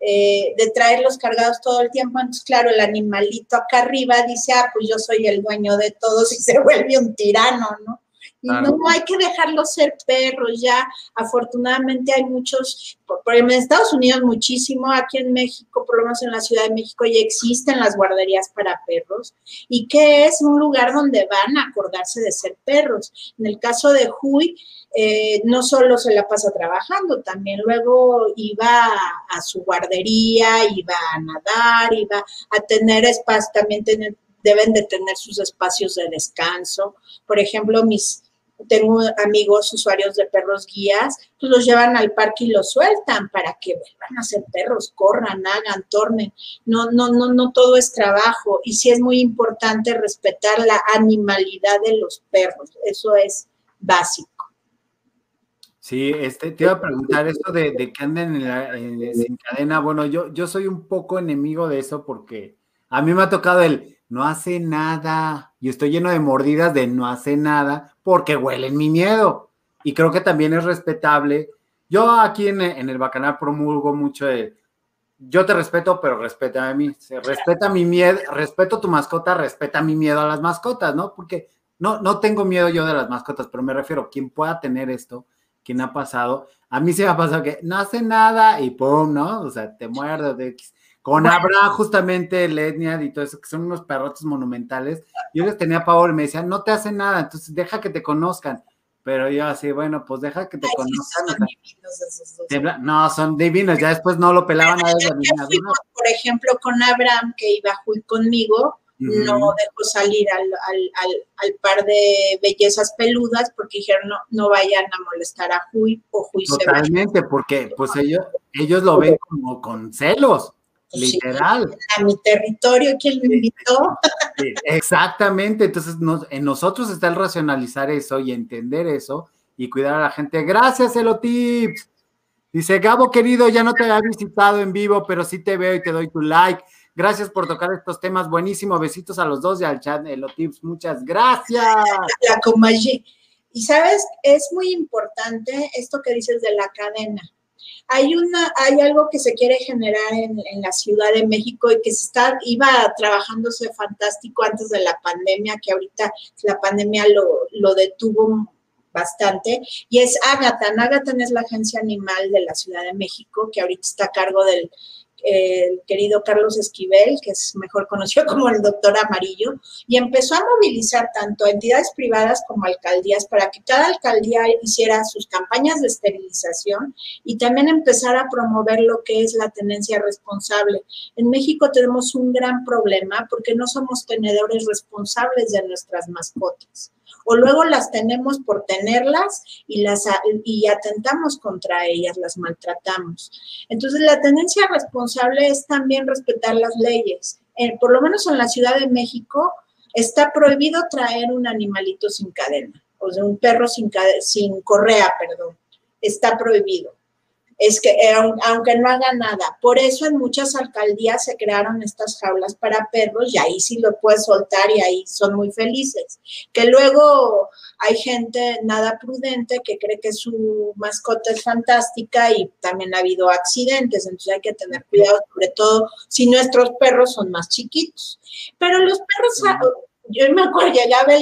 eh, de traerlos cargados todo el tiempo. Entonces, claro, el animalito acá arriba dice, ah, pues yo soy el dueño de todos y se vuelve un tirano, ¿no? Y no, hay que dejarlos ser perros, ya afortunadamente hay muchos, por, ejemplo, en Estados Unidos muchísimo, aquí en México, por lo menos en la Ciudad de México, ya existen las guarderías para perros y que es un lugar donde van a acordarse de ser perros. En el caso de Huy, eh, no solo se la pasa trabajando, también luego iba a, su guardería, iba a nadar, iba a tener espacio, también deben de tener sus espacios de descanso. Por ejemplo, mis tengo amigos usuarios de perros guías, pues los llevan al parque y los sueltan para que vuelvan a ser perros, corran, hagan, tornen. No, no, no, no todo es trabajo. Y sí es muy importante respetar la animalidad de los perros. Eso es básico. Sí, este, te iba a preguntar eso de, que anden en, cadena. Bueno, yo, yo soy un poco enemigo de eso porque a mí me ha tocado el no hace nada y estoy lleno de mordidas de no hace nada porque huelen mi miedo. Y creo que también es respetable. Yo aquí en, el Bacanal promulgo mucho de, yo te respeto, pero respeta a mí. Se respeta mi miedo, respeto tu mascota, respeta mi miedo a las mascotas, ¿no? Porque no, no tengo miedo yo de las mascotas, pero me refiero, quien pueda tener esto, quien ha pasado, a mí se me ha pasado que no hace nada y pum, ¿no? O sea, te muerde Con Abra, justamente, Letnia y todo eso, que son unos perrotes monumentales. Yo les tenía pavor y me decían, no te hace nada, entonces deja que te conozcan. Pero yo así, bueno, pues deja que te conozcan. Son divinos no, son divinos, ya después no lo pelaban a ellos. Por ejemplo, con Abraham, que iba a conmigo, no dejó salir al, al, par de bellezas peludas porque dijeron no, no vayan a molestar a Huy o Huy Totalmente, porque pues ellos, ellos lo ven como con celos. Literal. a mi territorio, ¿quién me invitó? exactamente, entonces en nosotros está el racionalizar eso y entender eso y cuidar a la gente. Gracias, Elotips. Dice, Gabo querido, ya no te había visitado en vivo, pero sí te veo y te doy tu like. Gracias por tocar estos temas. Buenísimo. Besitos a los dos y al chat Elotips. Muchas gracias. La Y sabes, es muy importante esto que dices de la cadena hay una, hay algo que se quiere generar en, la Ciudad de México y que se está, iba trabajándose fantástico antes de la pandemia, que ahorita la pandemia lo, lo detuvo bastante, y es Agatan. Agatan es la agencia animal de la Ciudad de México, que ahorita está a cargo del el querido Carlos Esquivel, que es mejor conocido *laughs* como el doctor Amarillo, y empezó a movilizar tanto entidades privadas como alcaldías para que cada alcaldía hiciera sus campañas de esterilización y también empezar a promover lo que es la tenencia responsable. En México tenemos un gran problema porque no somos tenedores responsables de nuestras mascotas o luego las tenemos por tenerlas y las y atentamos contra ellas, las maltratamos. Entonces, la tendencia responsable es también respetar las leyes. por lo menos en la Ciudad de México está prohibido traer un animalito sin cadena, o sea, un perro sin, sin correa, perdón. Está prohibido es que eh, aunque no haga nada. Por eso en muchas alcaldías se crearon estas jaulas para perros y ahí sí lo puedes soltar y ahí son muy felices. Que luego hay gente nada prudente que cree que su mascota es fantástica y también ha habido accidentes, entonces hay que tener cuidado, sobre todo si nuestros perros son más chiquitos. Pero los perros, yo me acuerdo, llegaba,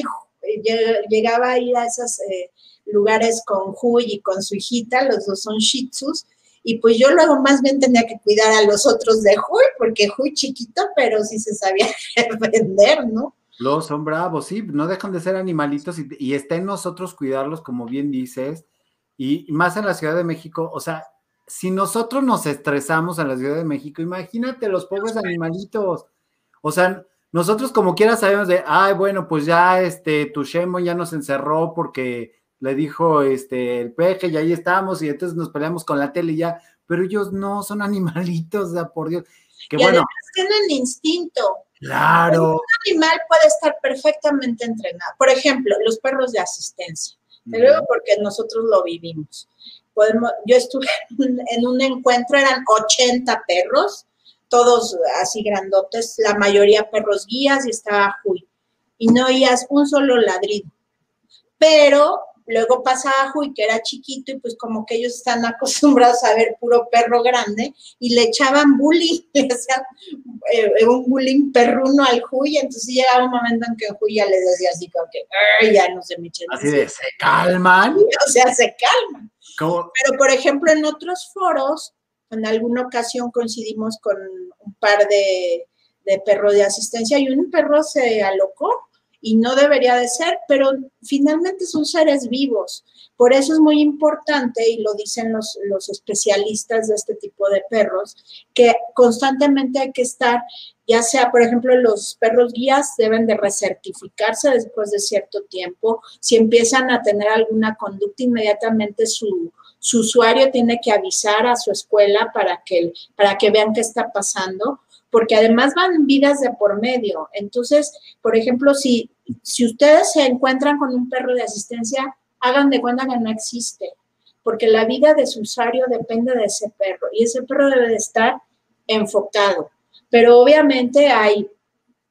llegaba a ir a esas... Eh, lugares con Huy y con su hijita, los dos son Shih Tzus, y pues yo luego más bien tenía que cuidar a los otros de Huy, porque Huy chiquito, pero sí se sabía *laughs* defender, ¿no? Los son bravos, sí, no dejan de ser animalitos y, y está en nosotros cuidarlos, como bien dices, y más en la Ciudad de México, o sea, si nosotros nos estresamos en la Ciudad de México, imagínate los pobres animalitos. O sea, nosotros como quiera sabemos de, ay, bueno, pues ya este, tu Shemo ya nos encerró porque le dijo este, el peje y ahí estamos y entonces nos peleamos con la tele y ya, pero ellos no son *laughs* animalitos, por Dios. Que y bueno, además tienen instinto. claro, Un animal puede estar perfectamente entrenado. Por ejemplo, los perros de asistencia. De luego porque nosotros lo vivimos. Podemos, yo estuve *laughs* en un encuentro, eran 80 perros, todos así grandotes, la mayoría perros guías y estaba Huy. Y no oías un solo ladrido. Pero luego pasaba Huy, que era chiquito, y pues como que ellos están *laughs* acostumbrados a ver puro perro grande, y le echaban bullying, *laughs* le hacían eh, un bullying perruno al Huy, entonces llegaba un momento en que Huy ya les decía así como que, "Ay, ya no se me echen así de, se calman. *laughs* o sea, se calman. Pero, por ejemplo, en otros foros, en alguna ocasión coincidimos con un par de, de perros de asistencia y un perro se alocó y no debería de ser, pero finalmente son seres vivos. Por eso es muy importante, y lo dicen los, los especialistas de este tipo de perros, que constantemente hay que estar, ya sea, por ejemplo, los perros guías deben de recertificarse después de cierto tiempo. Si empiezan a tener alguna conducta, inmediatamente su, su usuario tiene que avisar a su escuela para que, para que vean qué está pasando, porque además van vidas de por medio. Entonces, por ejemplo, si, si ustedes se encuentran con un perro de asistencia, hagan de cuenta que no existe, porque la vida de su usuario depende de ese perro y ese perro debe de estar enfocado. Pero obviamente hay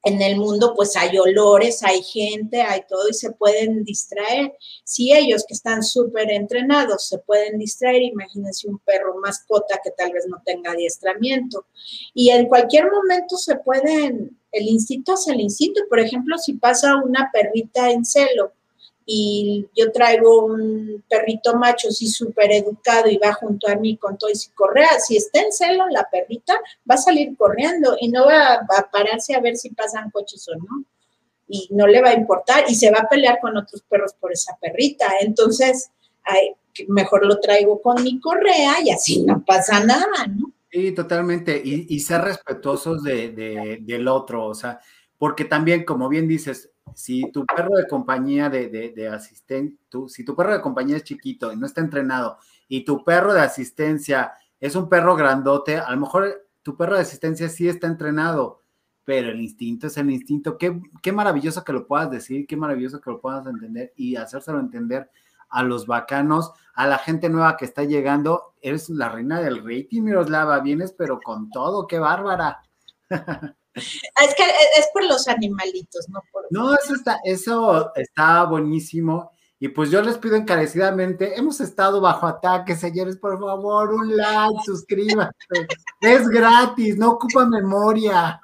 en el mundo pues hay olores, hay gente, hay todo y se pueden distraer. Si ellos que están súper entrenados se pueden distraer, imagínense un perro mascota que tal vez no tenga adiestramiento. Y en cualquier momento se pueden, el instinto es el instinto. Por ejemplo, si pasa una perrita en celo y yo traigo un perrito macho así súper educado y va junto a mí con todo y si correa, si está en celo la perrita va a salir corriendo y no va, a pararse a ver si pasan coches o no y no le va a importar y se va a pelear con otros perros por esa perrita. Entonces, mejor lo traigo con mi correa y así no pasa nada, ¿no? Sí, totalmente. Y, y ser respetuosos de, de- del otro, o sea, porque también, como bien dices, si tu perro de compañía de, de, asistente, si tu perro de compañía es chiquito y no está entrenado, y tu perro de asistencia es un perro grandote, a lo mejor tu perro de asistencia sí está entrenado, pero el instinto es el instinto. Qué, qué maravilloso que lo puedas decir, qué maravilloso que lo puedas entender y hacérselo entender a los bacanos, a la gente nueva que está llegando. Eres la reina del rating, Miroslava. Vienes, pero con todo, qué bárbara. Es que es por los animalitos, no por... No, eso está, eso está buenísimo. Y pues yo les pido encarecidamente, hemos estado bajo ataque, señores, por favor, un like, suscríbanse. Es gratis, no ocupa memoria.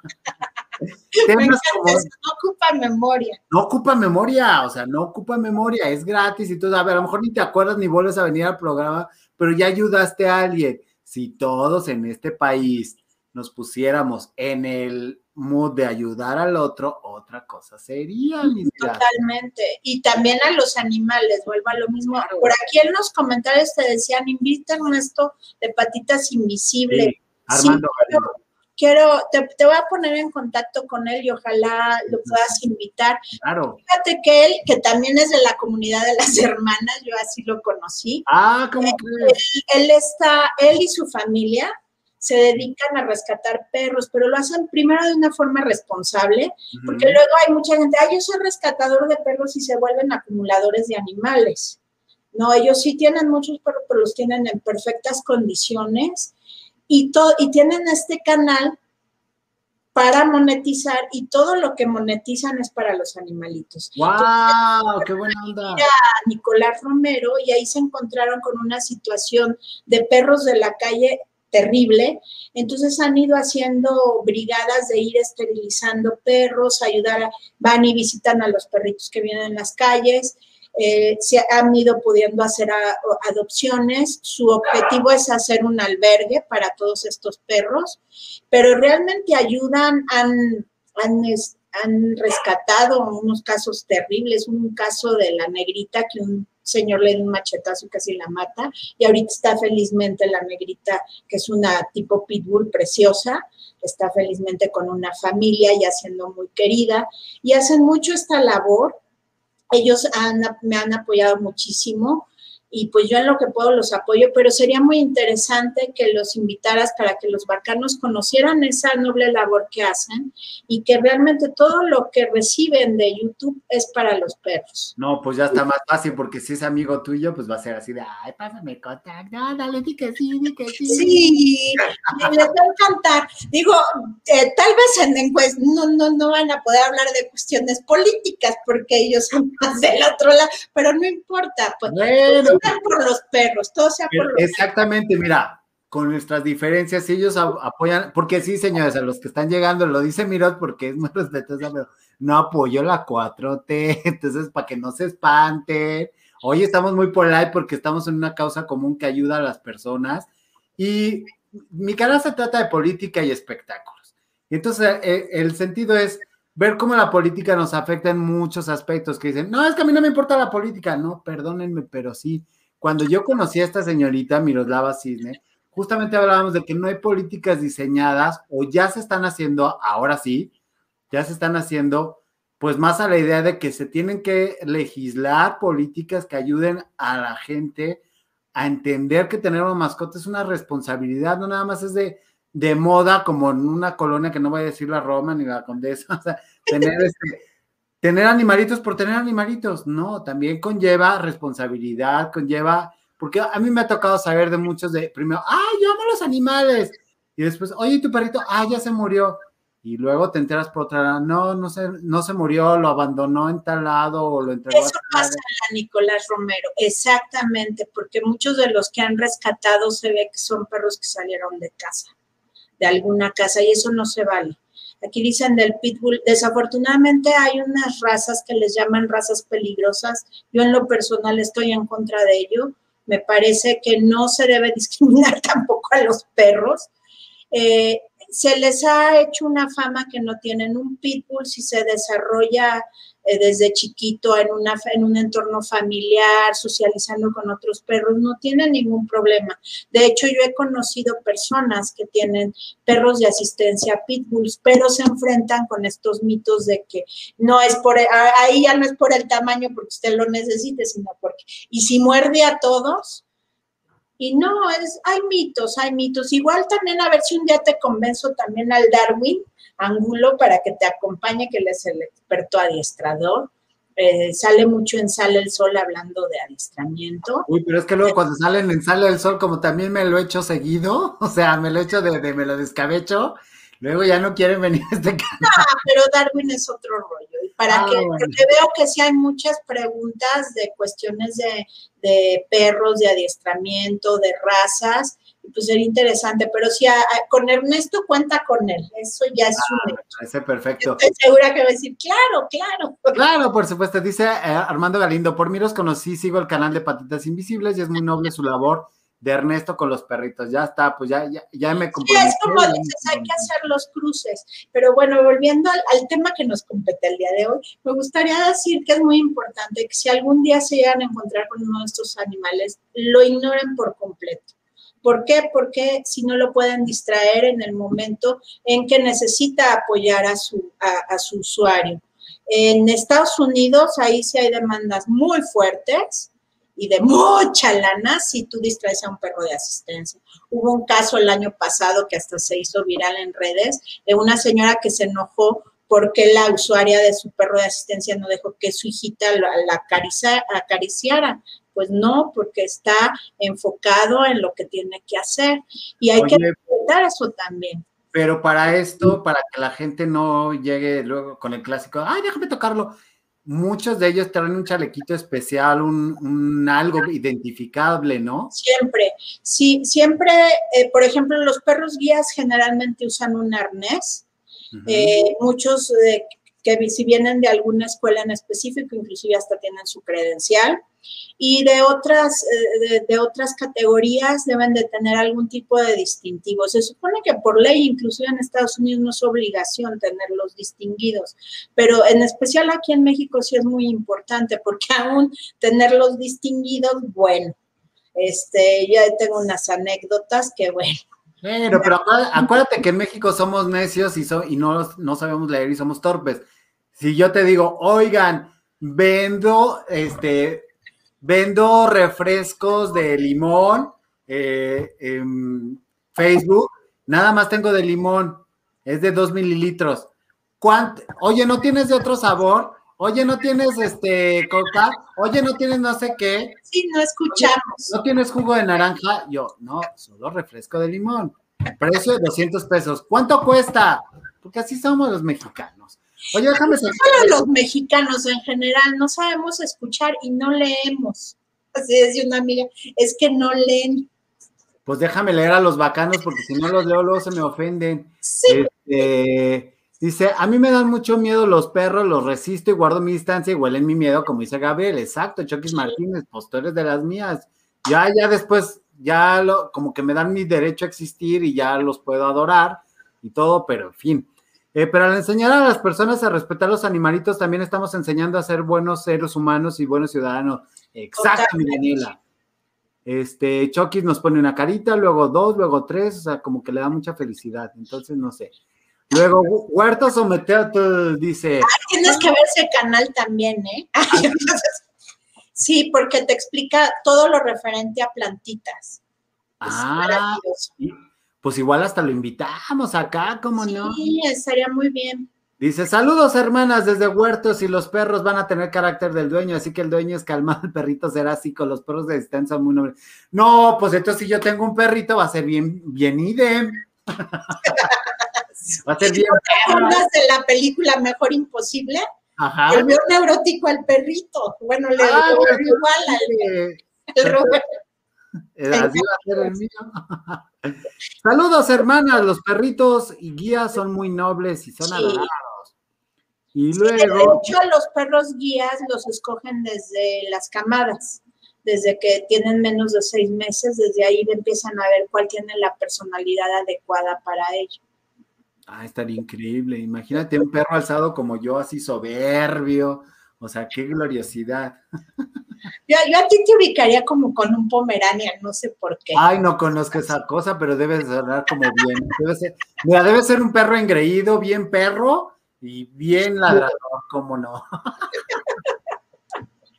*laughs* Me encanta como- eso, no ocupa memoria. no ocupa memoria, o sea, no ocupa memoria, es gratis y todo. A ver, a lo mejor ni te acuerdas ni vuelves a venir al programa, pero ya ayudaste a alguien. Si todos en este país nos pusiéramos en el mood de ayudar al otro, otra cosa sería, vidas. Totalmente. Y también a los animales, vuelvo a lo mismo. Claro. Por aquí en los comentarios te decían, inviten esto de patitas invisibles. Sí, Armando. Quiero, te, te voy a poner en contacto con él y ojalá lo puedas invitar. claro. Fíjate que él, que también es de la comunidad de las *laughs* hermanas, yo así lo conocí, Ah, ¿cómo crees? él está, él y su familia se dedican a rescatar perros, pero lo hacen primero de una forma responsable, porque luego hay mucha gente, ah, yo soy rescatador de perros y se vuelven acumuladores de animales. No, ellos sí tienen muchos perros, pero los tienen en perfectas condiciones y, to- y tienen este canal para monetizar y todo lo que monetizan es para los animalitos. ¡Wow! ¡Qué buena onda! a Nicolás Romero y ahí se encontraron con una situación de perros de la calle terrible. Entonces han ido haciendo brigadas de ir esterilizando perros, ayudar, a- van y visitan a los perritos que vienen en las calles. Eh, se han ido pudiendo hacer adopciones. Su objetivo es hacer un albergue para todos estos perros, pero realmente ayudan, han, han, han rescatado unos casos terribles, un caso de la negrita que un señor le dio un machetazo y casi la mata, y ahorita está felizmente la negrita, que es una tipo pitbull preciosa, está felizmente con una familia y siendo muy querida, y hacen mucho esta labor ellos me han apoyado muchísimo y pues yo en lo que puedo los apoyo, pero sería muy interesante que los invitaras para que los barcanos conocieran esa noble labor que hacen y que realmente todo lo que reciben de YouTube es para los perros. No, pues ya está más fácil porque si es amigo tuyo, pues va a ser así de, ay, pásame contacto, no, dale, di que sí, di que sí. Sí, les va a encantar. Digo, eh, tal vez en encuestas no, no, no van a poder hablar de cuestiones políticas porque ellos son más del otro lado, pero no importa, pues. Bueno por los perros, todo sea por los Exactamente, mira, con nuestras diferencias, ellos apoyan, porque sí, señores, a los que están llegando, lo dice Mirot porque es muy *laughs* respetuosa, pero no apoyo la 4T, *laughs* entonces para que no se espanten. Hoy estamos muy polite porque estamos en una causa común que ayuda a las personas y mi canal se trata de política y espectáculos. Y entonces eh, el sentido es ver cómo la política nos afecta en muchos aspectos que dicen, no, es que a mí no me importa la política, no, perdónenme, pero sí, cuando yo conocí a esta señorita Miroslava Cisne, justamente hablábamos de que no hay políticas diseñadas o ya se están haciendo, ahora sí, ya se están haciendo, pues más a la idea de que se tienen que legislar políticas que ayuden a la gente a entender que tener una mascota es una responsabilidad, no nada más es de, de moda como en una colonia que no voy a decir la Roma ni la Condesa, *laughs* o sea, tener este, tener animalitos por tener animalitos, no, también conlleva responsabilidad, conlleva, porque a mí me ha tocado saber de muchos de, primero, ay, yo amo los animales, y después, oye, tu perrito, ah, ya se murió, y luego te enteras por otra, no, no se, no se murió, lo abandonó en tal lado o lo entregó. Eso pasa a Nicolás Romero, exactamente, porque muchos de los que han rescatado se ve que son perros que salieron de casa, de alguna casa, y eso no se vale Aquí dicen del pitbull. Desafortunadamente hay unas razas que les llaman razas peligrosas. Yo en lo personal estoy en contra de ello. Me parece que no se debe *laughs* discriminar tampoco a los perros. Eh, se les ha hecho una fama que no tienen un pitbull si se desarrolla eh, desde chiquito en, una, en un entorno familiar, socializando con otros perros, no tiene ningún problema. De hecho, yo he conocido personas que tienen perros de asistencia pitbulls, pero se enfrentan con estos mitos de que no es por, ahí ya no es por el tamaño porque usted lo necesite, sino porque, y si muerde a todos, y no, es, hay mitos, hay mitos. Igual también a ver si un día te convenzo también al Darwin Ángulo para que te acompañe, que él es el experto adiestrador. Eh, sale mucho en Sale el Sol hablando de adiestramiento. Uy, pero es que luego cuando salen en Sale el Sol, como también me lo he hecho seguido, *laughs* o sea, me lo he hecho de, me lo descabecho, luego ya no quieren venir a este canal. No, pero Darwin es otro rollo. Y para ah, que, porque veo que sí hay muchas preguntas de cuestiones de, de perros, de adiestramiento, de razas, pues sería interesante, pero si con Ernesto cuenta con él, eso ya es un ah, perfecto. Estoy segura que va a decir, claro, claro. *laughs* Claro, por supuesto, dice eh, Armando Galindo, por mí los conocí, sigo el canal de Patitas Invisibles y es muy noble su labor de Ernesto con los perritos. Ya está, pues ya, ya, ya me comprometí. Sí, es como dices, hay que hacer los cruces. Pero bueno, volviendo al, al, tema que nos compete el día de hoy, me gustaría decir que es muy importante que si algún día se llegan a encontrar con uno de estos animales, lo ignoren por completo ¿Por qué? Porque si no lo pueden distraer en el momento en que necesita apoyar a su, usuario. En Estados Unidos, ahí sí hay demandas muy fuertes y de mucha lana si tú distraes a un perro de asistencia. Hubo un caso el año pasado que hasta se hizo viral en redes de una señora que se enojó porque la usuaria de su perro de asistencia no dejó que su hijita la, acariciara pues no, porque está enfocado en lo que tiene que hacer. Y hay que respetar eso también. Pero para esto, para que la gente no llegue luego con el clásico, ay, déjame tocarlo. Muchos de ellos traen un chalequito especial, un, algo identificable, ¿no? Siempre, sí, siempre, eh, por ejemplo, los perros guías generalmente usan un arnés. Eh, muchos que si vienen de alguna escuela en específico, inclusive hasta tienen su credencial. Y de otras, eh, de, otras categorías deben de tener algún tipo de distintivo. Se supone que por ley, inclusive en Estados Unidos, no es obligación tenerlos distinguidos, pero en especial aquí en México sí es muy importante porque *laughs* aún tenerlos distinguidos, bueno, este, yo tengo unas anécdotas que, bueno, pero, pero acuérdate que en México somos necios y, y no, no sabemos leer y somos torpes. Si yo te digo, oigan, vendo, este, vendo refrescos de limón eh, en Facebook, nada más tengo de limón, es de dos mililitros. Oye, ¿no tienes de otro sabor? Oye, ¿no tienes este coca? Oye, ¿no tienes no sé qué? Sí, no escuchamos. ¿No tienes jugo de naranja? Yo, no, solo refresco de limón. Precio de 200 pesos. ¿Cuánto cuesta? Porque así somos los mexicanos. Oye, déjame saber. los mexicanos en general no sabemos escuchar y no leemos. Así decía una amiga, es que no leen. Pues déjame leer a los bacanos porque si no los leo luego se me ofenden. Sí. Este, Dice, a mí me dan mucho miedo los perros, los resisto y guardo mi distancia y huelen mi miedo, como dice Gabriel. Exacto, Choquis Martínez, postores de las mías. Ya, ya después, ya lo, como que me dan mi derecho a existir y ya los puedo adorar y todo, pero en fin. Eh, pero al enseñar a las personas a respetar los animalitos, también estamos enseñando a ser buenos seres humanos y buenos ciudadanos. Exacto, mi Daniela. Este, Chokis nos pone una carita, luego dos, luego tres, o sea, como que le da mucha felicidad. Entonces, no sé. Luego, Huerta Someteo dice. Ah, tienes que ver ese canal también, ¿eh? *laughs* sí, porque te explica todo lo referente a plantitas. ah, pues igual hasta lo invitamos acá, ¿cómo no? Sí, estaría muy bien. Dice, saludos hermanas desde Huertos y los perros van a tener carácter del dueño, así que el dueño es calmado, el perrito será así, con los perros de distancia muy noble. No, pues entonces si yo tengo un perrito va a ser bien, bien idem. *laughs* Va a ser bien. de la película Mejor Imposible? Ajá. Volvió neurótico al perrito. Bueno, le ah, igual al *laughs* el Así va a ser el mío. *laughs* Saludos, hermanas. Los perritos y guías son muy nobles y son adorados. Y luego. de hecho, los perros guías los escogen desde las camadas desde que tienen menos de seis meses, desde ahí empiezan a ver cuál tiene la personalidad adecuada para ellos. Ah, estaría increíble. Imagínate un perro alzado como yo, así soberbio. O sea, qué gloriosidad. Yo, yo a ti te ubicaría como con un pomeranian, no sé por qué. Ay, no conozco esa cosa, pero debe sonar como bien. Debe ser, mira, debe ser un perro engreído, bien perro y bien ladrador, cómo no.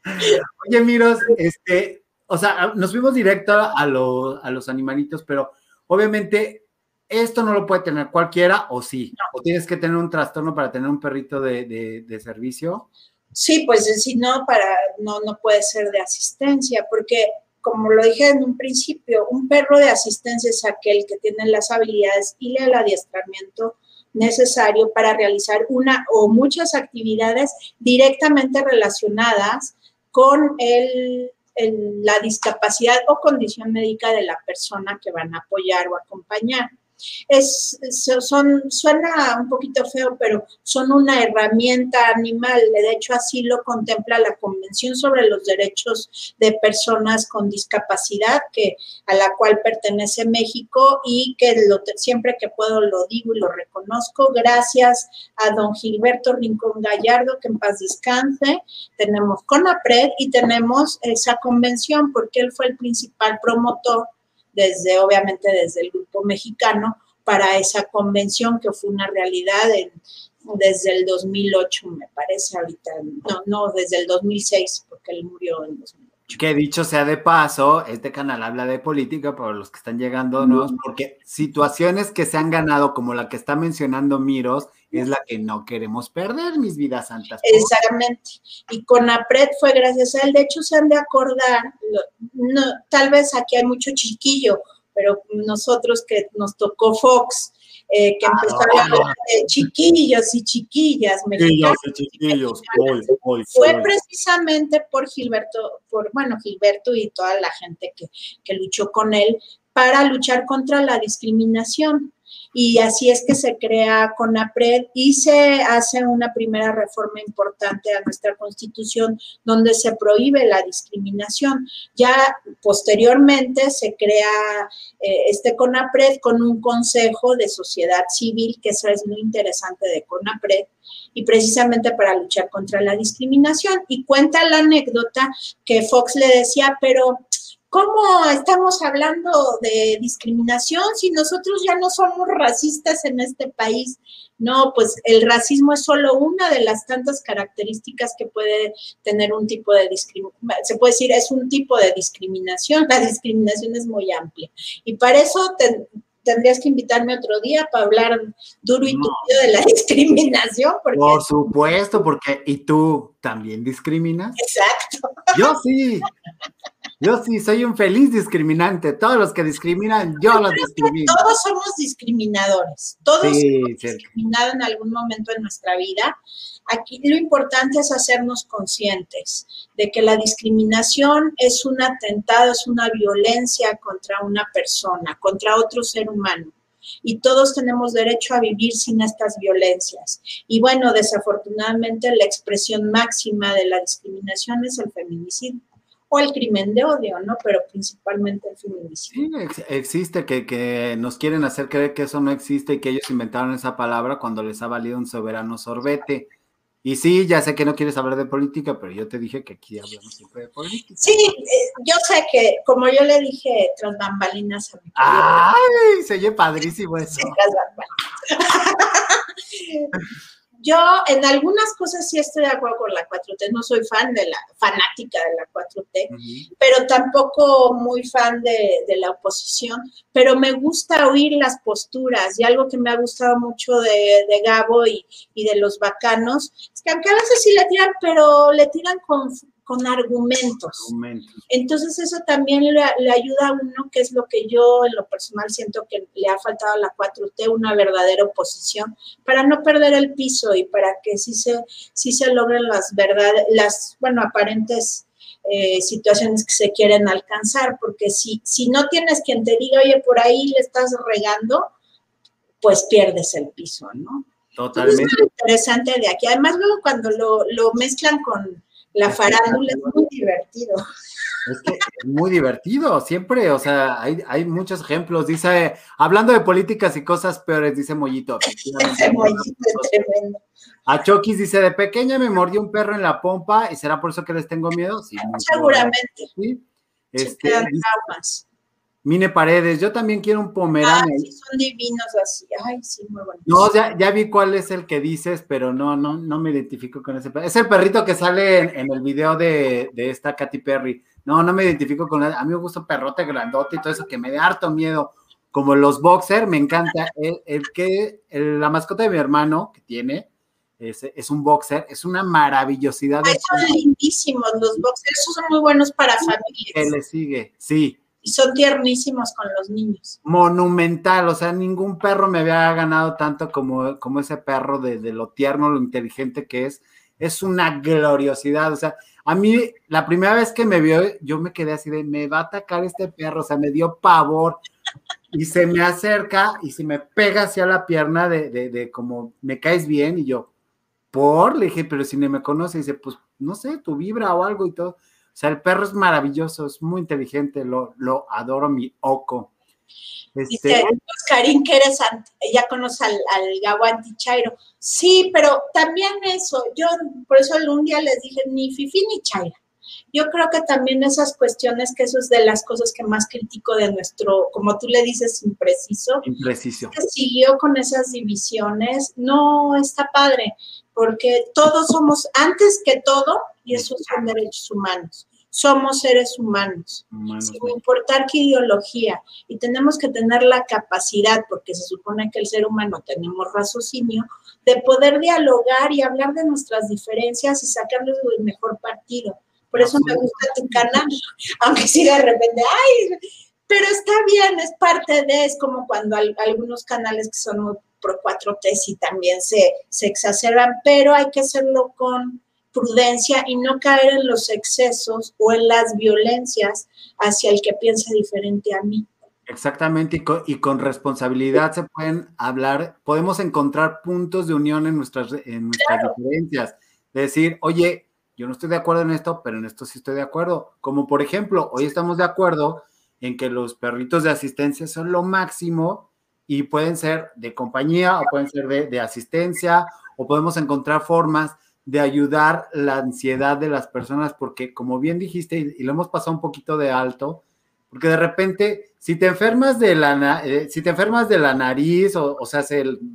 *laughs* Oye, Miros, este, o sea, nos fuimos directo a, a los animalitos, pero obviamente esto no lo puede tener cualquiera o sí, o tienes que tener un trastorno para tener un perrito de, servicio. Sí, pues si no, para, no, no puede ser de asistencia, porque como lo dije en un principio, un perro de asistencia es aquel que tiene las habilidades y el adiestramiento necesario para realizar una o muchas actividades directamente relacionadas con el, la discapacidad o condición médica de la persona que van a apoyar o acompañar es, son, suena un poquito feo, pero son una herramienta animal. De hecho, así lo contempla la Convención sobre los Derechos de Personas con Discapacidad, que, a la cual pertenece México y que lo, siempre que puedo lo digo y lo reconozco. Gracias a don Gilberto Rincón Gallardo, que en paz descanse. Tenemos CONAPRED y tenemos esa convención porque él fue el principal promotor desde, obviamente, desde el grupo mexicano para esa convención que fue una realidad desde el 2008, me parece ahorita, no, no, desde el 2006, porque él murió en 2008. Que dicho sea de paso, este canal habla de política para los que están llegando, ¿no? Porque situaciones que se han ganado, como la que está mencionando Miros, es la que no queremos perder, mis vidas santas. Exactamente. Y con APRED fue gracias a él. De hecho, se han de acordar, no, tal vez aquí hay mucho chiquillo, pero nosotros que nos tocó Fox, eh, que empezó a hablar de chiquillos y chiquillas mexicanos. Chiquillos, Fue precisamente por Gilberto, por, bueno, Gilberto y toda la gente que, que luchó con él para luchar contra la discriminación y así es que se crea CONAPRED y se hace una primera reforma importante a nuestra constitución donde se prohíbe la discriminación. Ya posteriormente se crea eh, este CONAPRED con un consejo de sociedad civil, que eso es muy interesante de CONAPRED, y precisamente para luchar contra la discriminación. Y cuenta la anécdota que Fox le decía, pero ¿Cómo estamos hablando de discriminación si nosotros ya no somos racistas en este país? No, pues el racismo es solo una de las tantas características que puede tener un tipo de discriminación. Se puede decir, es un tipo de discriminación. La discriminación es muy amplia. Y para eso tendrías que invitarme otro día para hablar duro y tupido de la *laughs* discriminación. Por supuesto, porque ¿y tú también discriminas? Exacto. Yo sí. Yo sí soy un feliz discriminante. Todos los que discriminan, yo los discrimino. Todos somos discriminadores. Todos hemos discriminado en algún momento en nuestra vida. Aquí lo importante es hacernos conscientes de que la discriminación es un atentado, es una violencia contra una persona, contra otro ser humano y todos tenemos derecho a vivir sin estas violencias. Y bueno, desafortunadamente la expresión máxima de la discriminación es el feminicidio o el crimen de odio, ¿no? Pero principalmente el feminicidio. Sí, existe, que, que, nos quieren hacer creer que eso no existe y que ellos inventaron esa palabra cuando les ha valido un soberano sorbete. Y sí, ya sé que no quieres hablar de política, pero yo te dije que aquí hablamos siempre de política. Sí, eh, yo sé que, como yo le dije tras bambalinas a mi ¡Ay! Se oye padrísimo eso. Sí, *laughs* Yo en algunas cosas sí estoy de acuerdo con la 4T, no soy fan de la, fanática de la 4T, pero tampoco muy fan de, la oposición, pero me gusta oír las posturas y algo que me ha gustado mucho de, Gabo y, y, de los bacanos, es que aunque a veces sí le tiran, pero le tiran con, con argumentos. Entonces eso también le, ayuda a uno, que es lo que yo en lo personal siento que le ha faltado a la 4T, una verdadera oposición, para no perder el piso y para que sí se, sí se logren las verdades, las, bueno, aparentes eh, situaciones que se quieren alcanzar, porque si, si no tienes quien te diga, oye, por ahí le estás regando, pues pierdes el piso, ¿no? Totalmente. es interesante de aquí. Además, luego cuando lo, lo mezclan con la farándula es muy *laughs* divertido. Es que es muy divertido, siempre, o sea, hay, hay, muchos ejemplos. Dice, hablando de políticas y cosas peores, dice Mollito. *laughs* Ese Mollito es tremendo. A Chokis dice, de pequeña me mordió un perro en la pompa y será por eso que les tengo miedo. Sí, Seguramente. Sí. Este, Mine Paredes, yo también quiero un pomerano. Ah, sí, son divinos así. Ay, sí, muy bueno. No, ya, ya, vi cuál es el que dices, pero no, no, no me identifico con ese perro. Es el perrito que sale en, el video de, esta Katy Perry. No, no me identifico con él. A mí me gusta un perrote grandote y todo eso que me da harto miedo. Como los boxer, me encanta. *laughs* El, que, la mascota de mi hermano que tiene, es, es, un boxer, es una maravillosidad. Ay, son lindísimos los boxers, son muy buenos para familias. Que le sigue, sí y son tiernísimos con los niños. Monumental, o sea, ningún perro me había ganado tanto como, como ese perro de, lo tierno, lo inteligente que es. Es una gloriosidad, o sea, a mí la primera vez que me vio, yo me quedé así de, me va a atacar este perro, o sea, me dio pavor y se me acerca y se me pega hacia la pierna de, de, de como, me caes bien y yo, por, le dije, pero si no me conoce, dice, pues, no sé, tu vibra o algo y todo sea, el perro es maravilloso, es muy inteligente, lo, lo adoro mi oco. Este, Dice Oscarín que eres, ya conoce al, al Gawanti Chairo. Sí, pero también eso, yo por eso un día les dije ni Fifi ni Chaira. Yo creo que también esas cuestiones, que eso es de las cosas que más critico de nuestro, como tú le dices, impreciso. Impreciso. Que siguió con esas divisiones, no está padre, porque todos somos, antes que todo, y esos son derechos humanos. Somos seres humanos, sin importar qué ideología, y tenemos que tener la capacidad, porque se supone que el ser humano tenemos raciocinio, de poder dialogar y hablar de nuestras diferencias y sacarles el mejor partido. Por eso me gusta tu canal, *laughs* aunque sí de repente, ay, pero está bien, es parte de, es como cuando algunos canales que son muy pro 4T y también se, se exacerban, pero hay que hacerlo con prudencia y no caer en los excesos o en las violencias hacia el que piensa diferente a mí. Exactamente, y con, y con, responsabilidad se pueden hablar, podemos encontrar puntos de unión en nuestras, en nuestras diferencias. decir, oye, yo no estoy de acuerdo en esto, pero en esto sí estoy de acuerdo. Como por ejemplo, hoy estamos de acuerdo en que los perritos de asistencia son lo máximo y pueden ser de compañía o pueden ser de, de asistencia o podemos encontrar formas de ayudar la ansiedad de las personas, porque como bien dijiste, y, lo hemos pasado un poquito de alto, porque de repente, si te enfermas de la, eh, si te enfermas de la nariz o, o sea,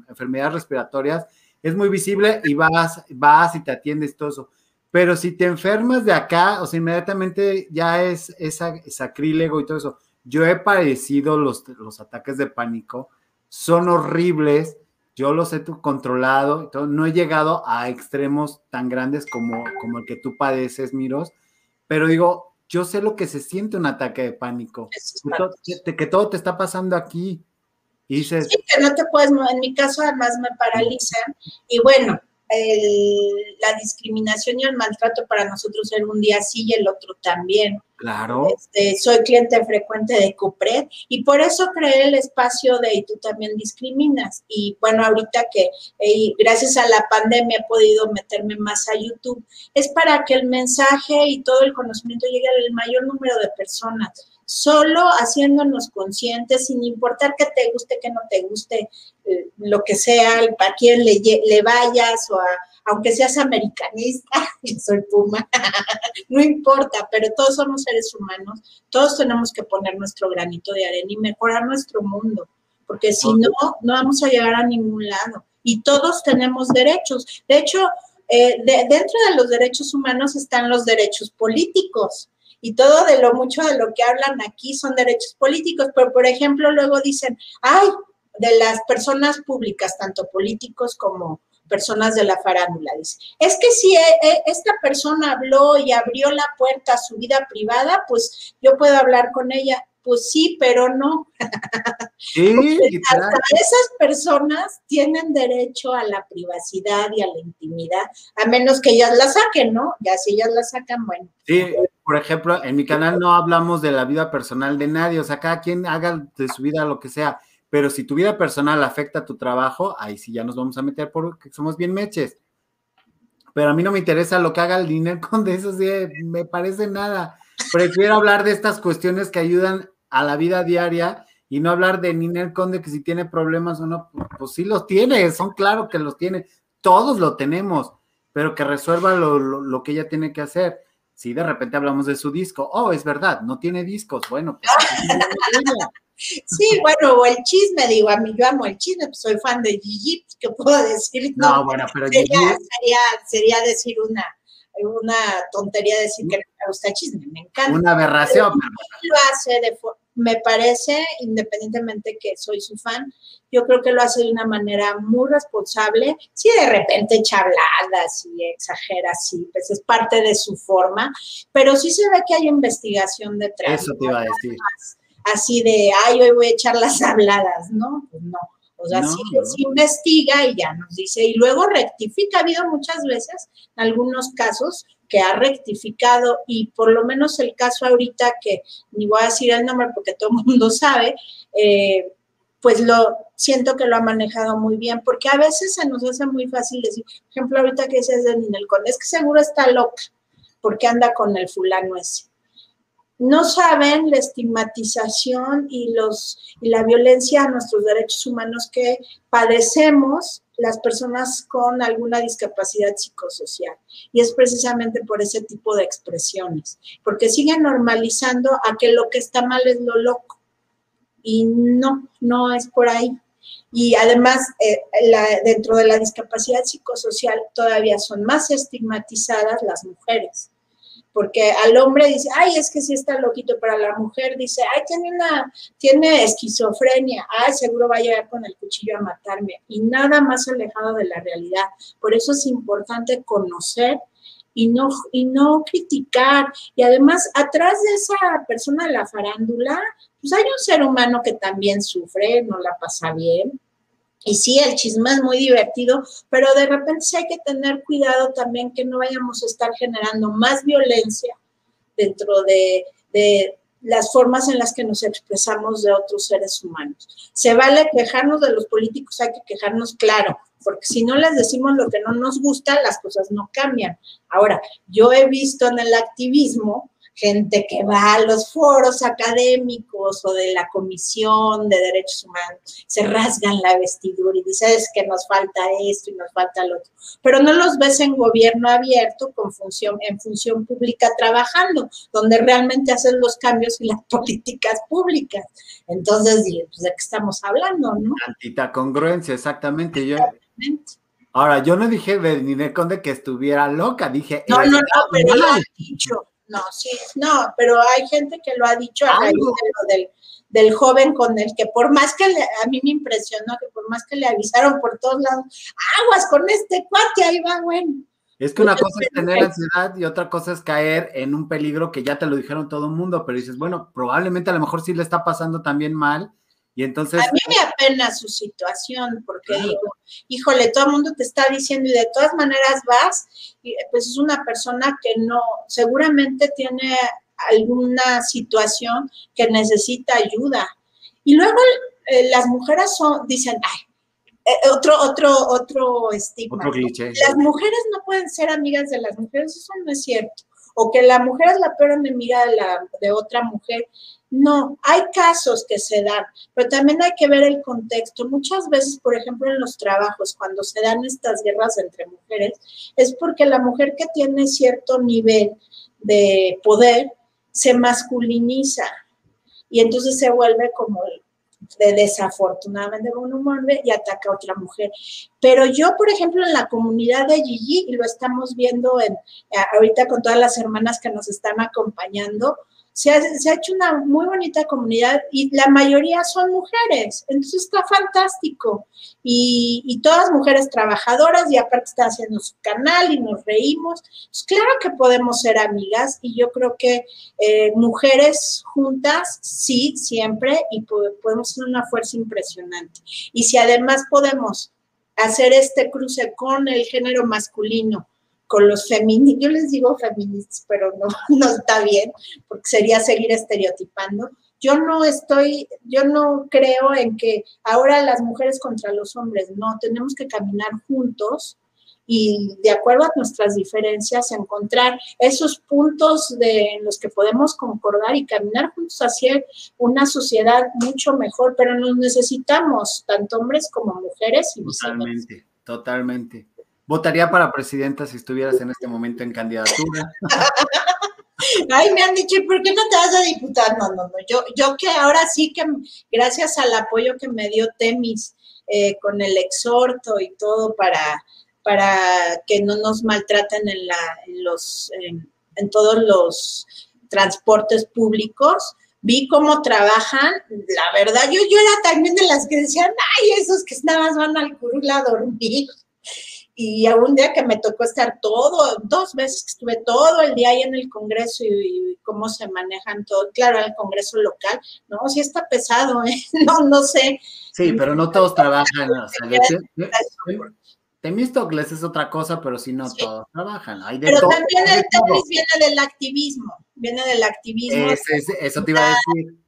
enfermedades respiratorias, es muy visible y vas, vas y te atiendes todo eso. Pero si te enfermas de acá, o sea, inmediatamente ya es, es, sacrílego y todo eso. Yo he padecido los, los ataques de pánico, son horribles, yo los he controlado, no he llegado a extremos tan grandes como, como el que tú padeces, Miros, pero digo, yo sé lo que se siente un ataque de pánico, que, todo te está pasando aquí. Y dices, sí, que no te puedes, en mi caso además me paralizan y bueno, la discriminación y el maltrato para nosotros era un día sí y el otro también. Claro. Este, soy cliente frecuente de Cupred y por eso creé el espacio de y tú también discriminas. Y bueno, ahorita que gracias a la pandemia he podido meterme más a YouTube, es para que el mensaje y todo el conocimiento llegue al mayor número de personas solo haciéndonos conscientes, sin importar que te guste, que no te guste, eh, lo que sea, a quién le, le vayas o a, aunque seas americanista, *laughs* y soy Puma, *laughs* no importa, pero todos somos seres humanos, todos tenemos que poner nuestro granito de arena y mejorar nuestro mundo, porque si no, no vamos a llegar a ningún lado. Y todos tenemos derechos. De hecho, eh, dentro de los derechos humanos están los derechos políticos y todo de lo mucho de lo que hablan aquí son derechos políticos, pero por ejemplo luego dicen, ay, de las personas públicas, tanto políticos como personas de la farándula, dice, es que si eh, eh, esta persona habló y abrió la puerta a su vida privada, pues yo puedo hablar con ella. Pues sí, pero no. Sí, *laughs* hasta esas personas tienen derecho a la privacidad y a la intimidad, a menos que ellas la saquen, ¿no? Ya si ellas la sacan, bueno. Sí, por ejemplo, en mi canal no hablamos de la vida personal de nadie, o sea, cada quien haga de su vida lo que sea, pero si tu vida personal afecta a tu trabajo, ahí sí ya nos vamos a meter porque somos bien meches. Pero a mí no me interesa lo que haga el dinero con eso, sí, me parece nada. Prefiero hablar de estas cuestiones que ayudan a la vida diaria y no hablar de Ninel Conde que si tiene problemas o no, pues, sí los tiene, son claro que los tiene, todos lo tenemos, pero que resuelva lo, lo que ella tiene que hacer si de repente hablamos de su disco, oh, es verdad, no tiene discos, bueno, pues, Sí, bueno, o el chisme, digo, a mí yo amo el chisme, pues soy fan de Gigi, pues, ¿qué puedo decir? No, bueno, pero sería, sería, sería, decir una, una tontería decir que no me gusta el chisme, me encanta. Una aberración. Lo hace de me parece, independientemente que soy su fan, yo creo que lo hace de una manera muy responsable. Si de repente echa habladas y exagera, sí, pues es parte de su forma, pero sí se ve que hay investigación detrás. Eso te iba a decir. Así de, ay, hoy voy a echar las *laughs* habladas, ¿no? Pues no. O sea, sí, investiga y ya nos dice, y luego rectifica. Ha habido muchas veces, en algunos casos, que ha rectificado y por lo menos el caso ahorita que ni voy a decir el nombre porque todo el mundo *laughs* sabe, eh, pues lo siento que lo ha manejado muy bien, porque a veces se nos hace muy fácil decir, por ejemplo, ahorita que dices de Ninel Conde, es que seguro está loca, porque anda con el fulano ese. No saben la estigmatización y, los, y la violencia a nuestros derechos humanos que padecemos las personas con alguna discapacidad psicosocial. Y es precisamente por ese tipo de expresiones, porque siguen normalizando a que lo que está mal es lo loco. Y no, no es por ahí. Y además, eh, dentro de la discapacidad psicosocial todavía son más estigmatizadas las mujeres porque al hombre dice, ay, es que sí está loquito, pero a la mujer dice, ay, tiene una, tiene esquizofrenia, ay, seguro va a llegar con el cuchillo a matarme, y nada más alejado de la realidad. Por eso es importante conocer y no, y no criticar. Y además, atrás de esa persona de la farándula, pues hay un ser humano que también sufre, no la pasa bien, y sí, el chisme es muy divertido, pero de repente sí hay que tener cuidado también que no vayamos a estar generando más violencia dentro de, las formas en las que nos expresamos de otros seres humanos. Se vale quejarnos de los políticos, hay que quejarnos claro, porque si no les decimos lo que no nos gusta, las cosas no cambian. Ahora, yo he visto en el activismo gente que va a los foros académicos o de la Comisión de Derechos Humanos, se rasgan la vestidura y dicen es que nos falta esto y nos falta lo otro, pero no los ves en gobierno abierto con función, en función pública trabajando, donde realmente hacen los cambios y las *laughs* políticas públicas. Entonces, pues, ¿de qué estamos hablando, no? Tantita congruencia, exactamente. Yo, Ahora, yo no dije de Conde que estuviera loca, dije. No, no, no, pero lo ha dicho. No, sí, no, pero hay gente que lo ha dicho a raíz del, del, joven con el que por más que le, a mí me impresionó que por más que le avisaron por todos lados, aguas con este cuate, ahí va, bueno. Es que una cosa es tener ansiedad y otra cosa es caer en un peligro que ya te lo dijeron todo el mundo, pero dices, bueno, probablemente a lo mejor sí le está pasando también mal y entonces... A mí me apena su situación porque digo, híjole, todo el mundo te está diciendo y de todas maneras vas, y pues es una persona que no, seguramente tiene alguna situación que necesita ayuda. Y luego eh, las mujeres son, dicen, ay, eh, otro, otro, otro estigma. Las mujeres no pueden ser amigas de las mujeres, eso no es cierto. O que la mujer es la peor enemiga de, la, de otra mujer. No, hay casos que se dan, pero también hay que ver el contexto. Muchas veces, por ejemplo, en los trabajos, cuando se dan estas guerras entre mujeres, es porque la mujer que tiene cierto nivel de poder se masculiniza y entonces se vuelve como de desafortunadamente con un y ataca a otra mujer. Pero yo, por ejemplo, en la comunidad de Gigi, y lo estamos viendo en, ahorita con todas las hermanas que nos están acompañando, se ha, hecho una muy bonita comunidad y la mayoría son mujeres, entonces está fantástico. Y, todas mujeres trabajadoras y aparte está haciendo su canal y nos reímos. Pues claro que podemos ser amigas y yo creo que eh, mujeres juntas, sí, siempre, y podemos ser una fuerza impresionante. Y si además podemos hacer este cruce con el género masculino, con los feministas, yo les digo feministas, pero no, *laughs* no está bien, porque sería seguir estereotipando. Yo no estoy, yo no creo en que ahora las mujeres contra los hombres, no, tenemos que caminar juntos y de acuerdo a nuestras diferencias encontrar esos puntos de, en los que podemos concordar y caminar juntos hacia una sociedad mucho mejor, pero nos necesitamos, tanto hombres como mujeres. Y totalmente, totalmente. Votaría para presidenta si estuvieras en este momento en candidatura. *laughs* Ay, me han dicho, ¿por qué no te vas a diputar? No, no, no. Yo, yo que ahora sí que, gracias al apoyo que me dio Temis eh, con el exhorto y todo para, para que no nos maltraten en, la, en los, en, todos los transportes públicos, vi cómo trabajan, la verdad, yo, yo era también de las que decían, ay, esos que nada más van al curul a dormir y un día que me tocó estar todo, dos veces que estuve todo el día ahí en el Congreso y, cómo se manejan todo, claro, el Congreso local, no, sí está pesado, ¿eh? *laughs* no, no sé. Sí, pero no todos trabajan, o sea, Temístocles *laughs* es otra cosa, pero sí no todos trabajan. pero también el temis viene del activismo, viene del activismo. eso te iba a decir.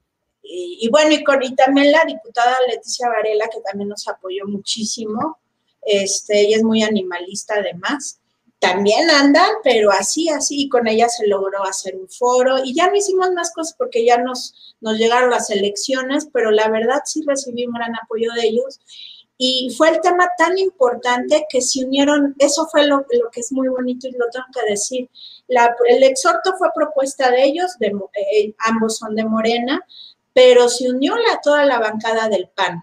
Y, y bueno, y, con, y también la diputada Leticia Varela, que también nos apoyó muchísimo este, ella es muy animalista además. También andan, pero así, así, y con ella se logró hacer un foro y ya no hicimos más cosas porque ya nos, nos llegaron las elecciones, pero la verdad sí recibí un gran apoyo de ellos. Y fue el tema tan importante que se unieron, eso fue lo, que es muy bonito y lo tengo que decir. el exhorto fue propuesta de ellos, eh, ambos son de Morena, pero se unió la, toda la bancada del PAN.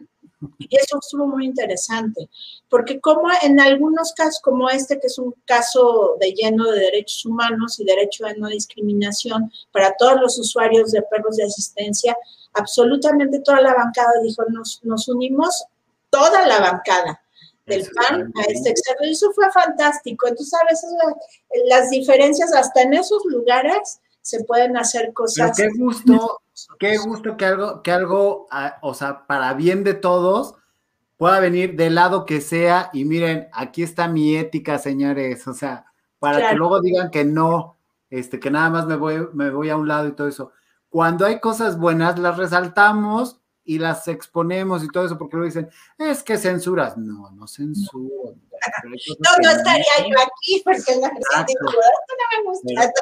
Y eso estuvo muy interesante, porque como en algunos casos como este, que es un caso de lleno de derechos humanos y derecho a no discriminación para todos los usuarios de perros de asistencia, absolutamente toda la bancada dijo, nos, nos unimos, toda la bancada del PAN a este examen. Eso fue fantástico. Entonces, a veces las diferencias hasta en esos lugares se pueden hacer cosas. qué gusto, qué gusto que algo, que algo, ah, o sea, para bien de todos, pueda venir del lado que sea y miren, aquí está mi ética, señores, o sea, para que luego digan que no, este, que nada más me voy, me voy a un lado y todo eso. cuando hay cosas buenas, las resaltamos y las exponemos y todo eso, porque lo dicen, es que censuras. No, no censuro. *laughs* No, no estaría yo aquí porque la verdad no me gusta.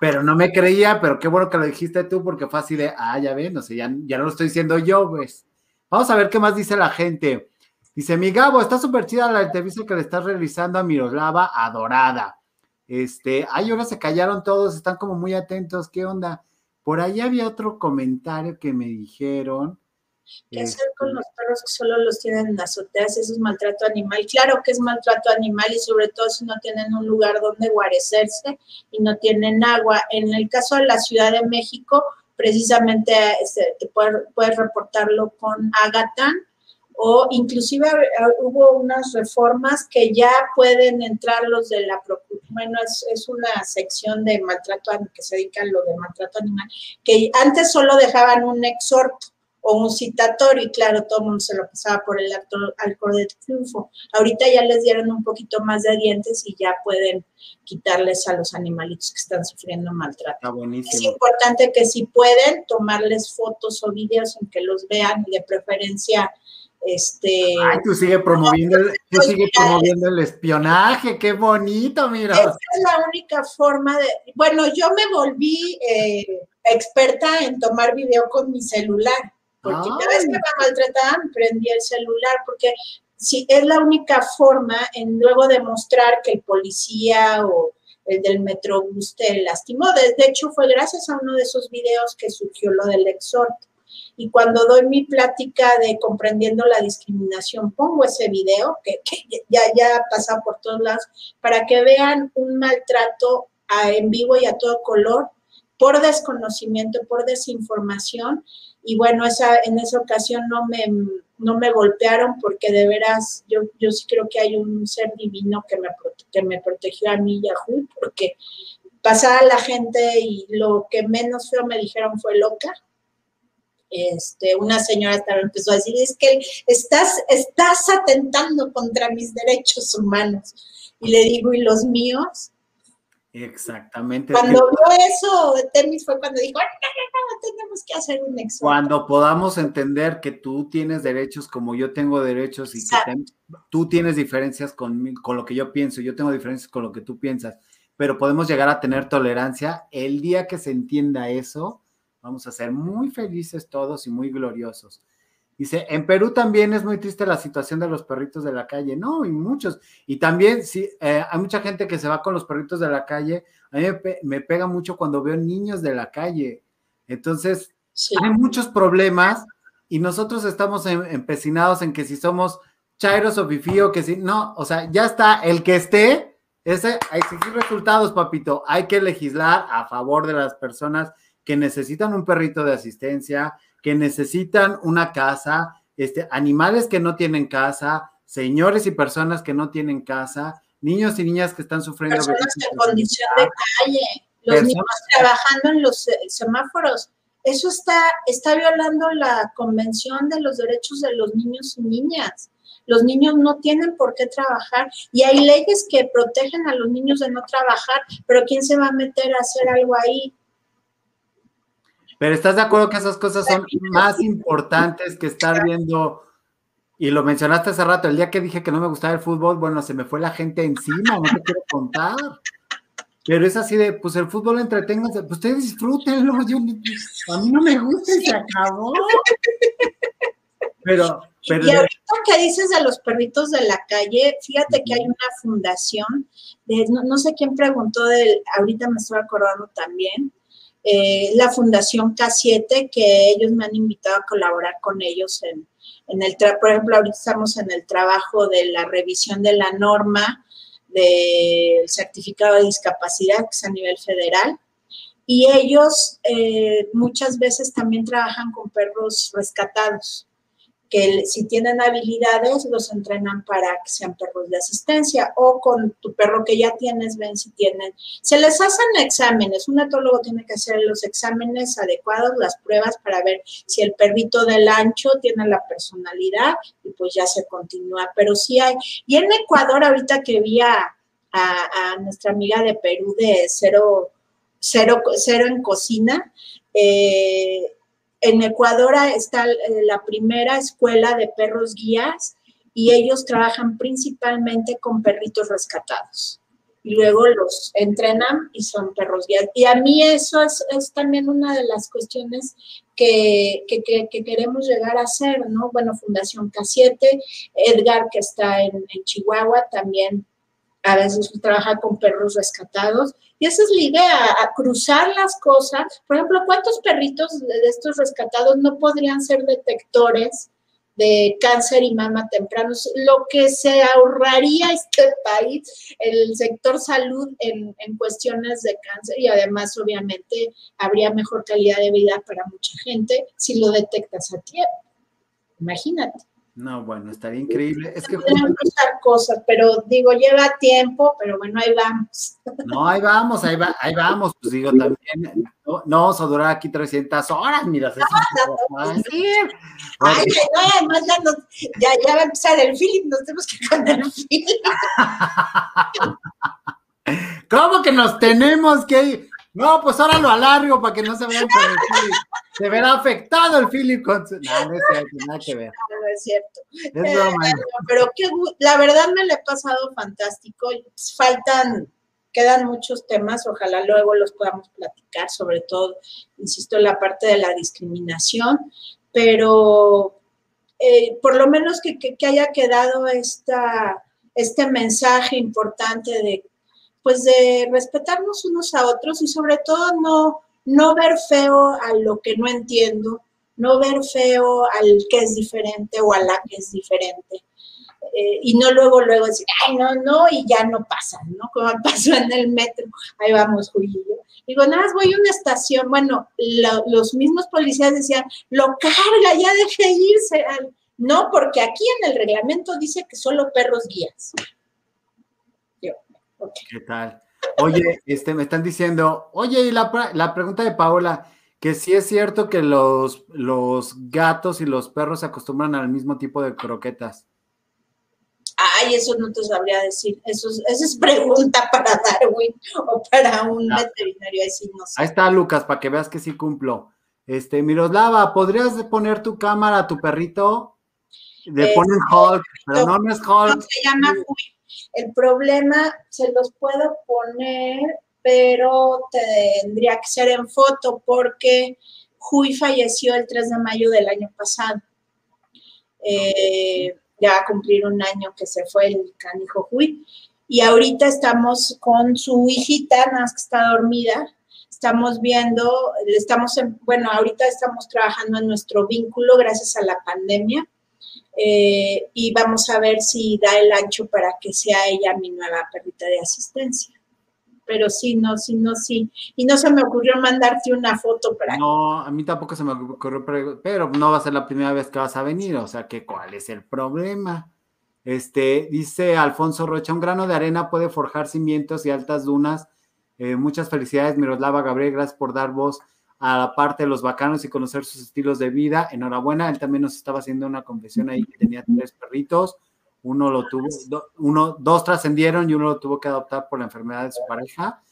Pero no me creía, pero qué bueno que lo dijiste tú, porque fue así de, ah, ya ven, no sé, ya, ya no lo estoy diciendo yo, pues. Vamos a ver qué más dice la gente. Dice, mi Gabo, está súper chida la entrevista que le estás realizando a Miroslava Adorada. Este, ay, ahora se callaron todos, están como muy atentos, ¿qué onda? Por ahí había otro comentario que me dijeron. ¿Qué hacer con este los perros que solo los tienen en azoteas? Eso es maltrato animal. Claro que es maltrato animal y sobre todo si no tienen un lugar donde guarecerse y no tienen agua. En el caso de la Ciudad de México, precisamente este, te puedes, reportarlo con Agatán o inclusive hubo unas reformas que ya pueden entrar los de la bueno, es, es, una sección de maltrato que se dedica a lo de maltrato animal, que antes solo dejaban un exhorto o un citatorio, y claro, todo el mundo se lo pasaba por el acto alcohol de triunfo. Ahorita ya les dieron un poquito más de dientes y ya pueden quitarles a los animalitos que están sufriendo maltrato. es importante que si pueden tomarles fotos o videos en que los vean y de preferencia este Ay, tú sigue promoviendo el, tú sigue promoviendo el espionaje, qué bonito, mira. Esa es la única forma de, bueno, yo me volví eh, experta en tomar video con mi celular porque cada vez que me maltrataban prendía el celular, porque si es la única forma en luego demostrar que el policía o el del metrobús te lastimó. De, hecho, fue gracias a uno de esos videos que surgió lo del exhorto. Y cuando doy mi plática de comprendiendo la discriminación, pongo ese video que, ya, ya ha pasado por todos lados, para que vean un maltrato en vivo y a todo color por desconocimiento, por desinformación y bueno, esa, en esa ocasión no me, no me golpearon porque de veras yo, yo sí creo que hay un ser divino que me, que me protegió a mí y a porque pasaba la gente y lo que menos feo me dijeron fue loca. Este, una señora estaba empezó a decir, es que estás, estás atentando contra mis derechos humanos. Y le digo, ¿y los míos? Exactamente. Cuando vio eso, Temis fue cuando dijo, no, no, no, tenemos que hacer un examen. Cuando podamos entender que tú tienes derechos como yo tengo derechos y que tú tienes diferencias con, con lo que yo pienso, yo tengo diferencias con lo que tú piensas, pero podemos llegar a tener tolerancia, el día que se entienda eso, vamos a ser muy felices todos y muy gloriosos. Dice, en Perú también es muy triste la situación de los perritos de la calle, ¿no? Y muchos. Y también, sí, eh, hay mucha gente que se va con los perritos de la calle. A mí me, pega mucho cuando veo niños de la calle. Entonces, hay muchos problemas y nosotros estamos empecinados en que si somos chairos o fifío, que si, no, o sea, ya está, el que esté, ese, hay que exigir resultados, papito. Hay que legislar a favor de las personas que necesitan un perrito de asistencia, que necesitan una casa, este, animales que no tienen casa, señores y personas que no tienen casa, niños y niñas que están sufriendo. Personas en condición de calle, los niños trabajando en los eh, semáforos. Eso está, está violando la Convención de los Derechos de los Niños y Niñas. Los niños no tienen por qué trabajar y hay leyes que protegen a los niños de no trabajar, pero ¿quién se va a meter a hacer algo ahí? Pero ¿estás de acuerdo que esas cosas son más importantes que estar viendo? Y lo mencionaste hace rato, el día que dije que no me gustaba el fútbol, bueno, se me fue la gente encima, no te quiero contar. Pero es así de, pues el fútbol entreténganse, pues ustedes disfrútenlo, yo, a mí no me gusta y se acabó. Pero, pero y ahorita que dices de los perritos de la calle, fíjate que hay una fundación, de, no, no sé quién preguntó, del, ahorita me estoy acordando también, eh, la Fundación K7, que ellos me han invitado a colaborar con ellos en, en el, por ejemplo, ahorita estamos en el trabajo de la revisión de la norma del certificado de discapacidad, que es a nivel federal, y ellos eh, muchas veces también trabajan con perros rescatados que si tienen habilidades los entrenan para que sean perros de asistencia o con tu perro que ya tienes, ven si tienen. Se les hacen exámenes, un etólogo tiene que hacer los exámenes adecuados, las pruebas para ver si el perrito del ancho tiene la personalidad y pues ya se continúa, pero sí hay. Y en Ecuador ahorita que vi a, a, nuestra amiga de Perú de cero, cero, cero en cocina, Eh, en Ecuador está la primera escuela de perros guías y ellos trabajan principalmente con perritos rescatados. Y luego los entrenan y son perros guías. Y a mí eso es, también una de las cuestiones que, queremos llegar a hacer, ¿no? Bueno, Fundación K7, Edgar que está en, en Chihuahua también a veces trabaja con perros rescatados. Y esa es la idea, a cruzar las cosas. Por ejemplo, ¿cuántos perritos de estos rescatados no podrían ser detectores de cáncer y mama temprano, lo que se ahorraría este país, el sector salud en, en, cuestiones de cáncer y además obviamente habría mejor calidad de vida para mucha gente si lo detectas a tiempo. Imagínate. No, bueno, estaría increíble. Es que cosas, pero digo, lleva tiempo, pero bueno, ahí vamos. No, ahí vamos, ahí, va, ahí vamos. Pues digo, también, no, no vamos a durar aquí 300 horas, mira. No, no, no, Ay, no, además ya, ya, ya, va a empezar el Philip, nos tenemos que poner el Philip. *laughs* ¿Cómo que nos tenemos que ir? No, pues ahora lo alargo para que no se vean con el Philip. Se verá afectado el Philip con su. No, no es cierto, nada que ver. No, es cierto. Es broma. Eh, pero que, la verdad me lo he pasado fantástico. Faltan, quedan muchos temas, ojalá luego los podamos platicar, sobre todo, insisto, la parte de la discriminación, pero eh, por lo menos que, que, que haya quedado esta, este mensaje importante de pues de respetarnos unos a otros y sobre todo no, no ver feo a lo que no entiendo, no ver feo al que es diferente o a la que es diferente. Eh, y no luego, luego decir, ay, no, no, y ya no pasa, ¿no? Como *laughs* pasó en el metro, ahí vamos, Julio. Digo, nada más voy a una estación, bueno, los mismos policías decían, lo carga, ya deje irse. No, porque aquí en el reglamento dice que solo perros guías. ¿Qué tal? Oye, este, me están diciendo, oye, y la, pregunta de Paola, que si es cierto que los, los gatos y los perros se acostumbran al mismo tipo de croquetas. Ay, eso no te sabría decir. Eso es, esa es pregunta para Darwin o para un ah. veterinario. Ahí, no Ahí está, Lucas, para que veas que sí cumplo. Este, Miroslava, ¿podrías poner tu cámara a tu perrito? Le ponen Hulk, pero no, no es Hulk. se llama Huy. El problema se los puedo poner, pero tendría que ser en foto porque Huy falleció el 3 de mayo del año pasado. Eh, ya va a cumplir un año que se fue el canijo Huy. Y ahorita estamos con su hijita, nada más que está dormida. Estamos viendo, estamos en, bueno, ahorita estamos trabajando en nuestro vínculo gracias a la pandemia eh, y vamos a ver si da el ancho para que sea ella mi nueva perrita de asistencia. Pero sí, no, sí, no, sí. Y no se me ocurrió mandarte una foto para... No, a mí tampoco se me ocurrió, pero no va a ser la primera vez que vas a venir, o sea que cuál es el problema. Este, dice Alfonso Rocha, un grano de arena puede forjar cimientos y altas dunas. Eh, muchas felicidades, Miroslava Gabriel, gracias por dar voz a la parte de los bacanos y conocer sus estilos de vida. Enhorabuena, él también nos estaba haciendo una confesión ahí que tenía tres perritos, uno lo tuvo, uno, dos trascendieron y uno lo tuvo que adoptar por la enfermedad de su pareja.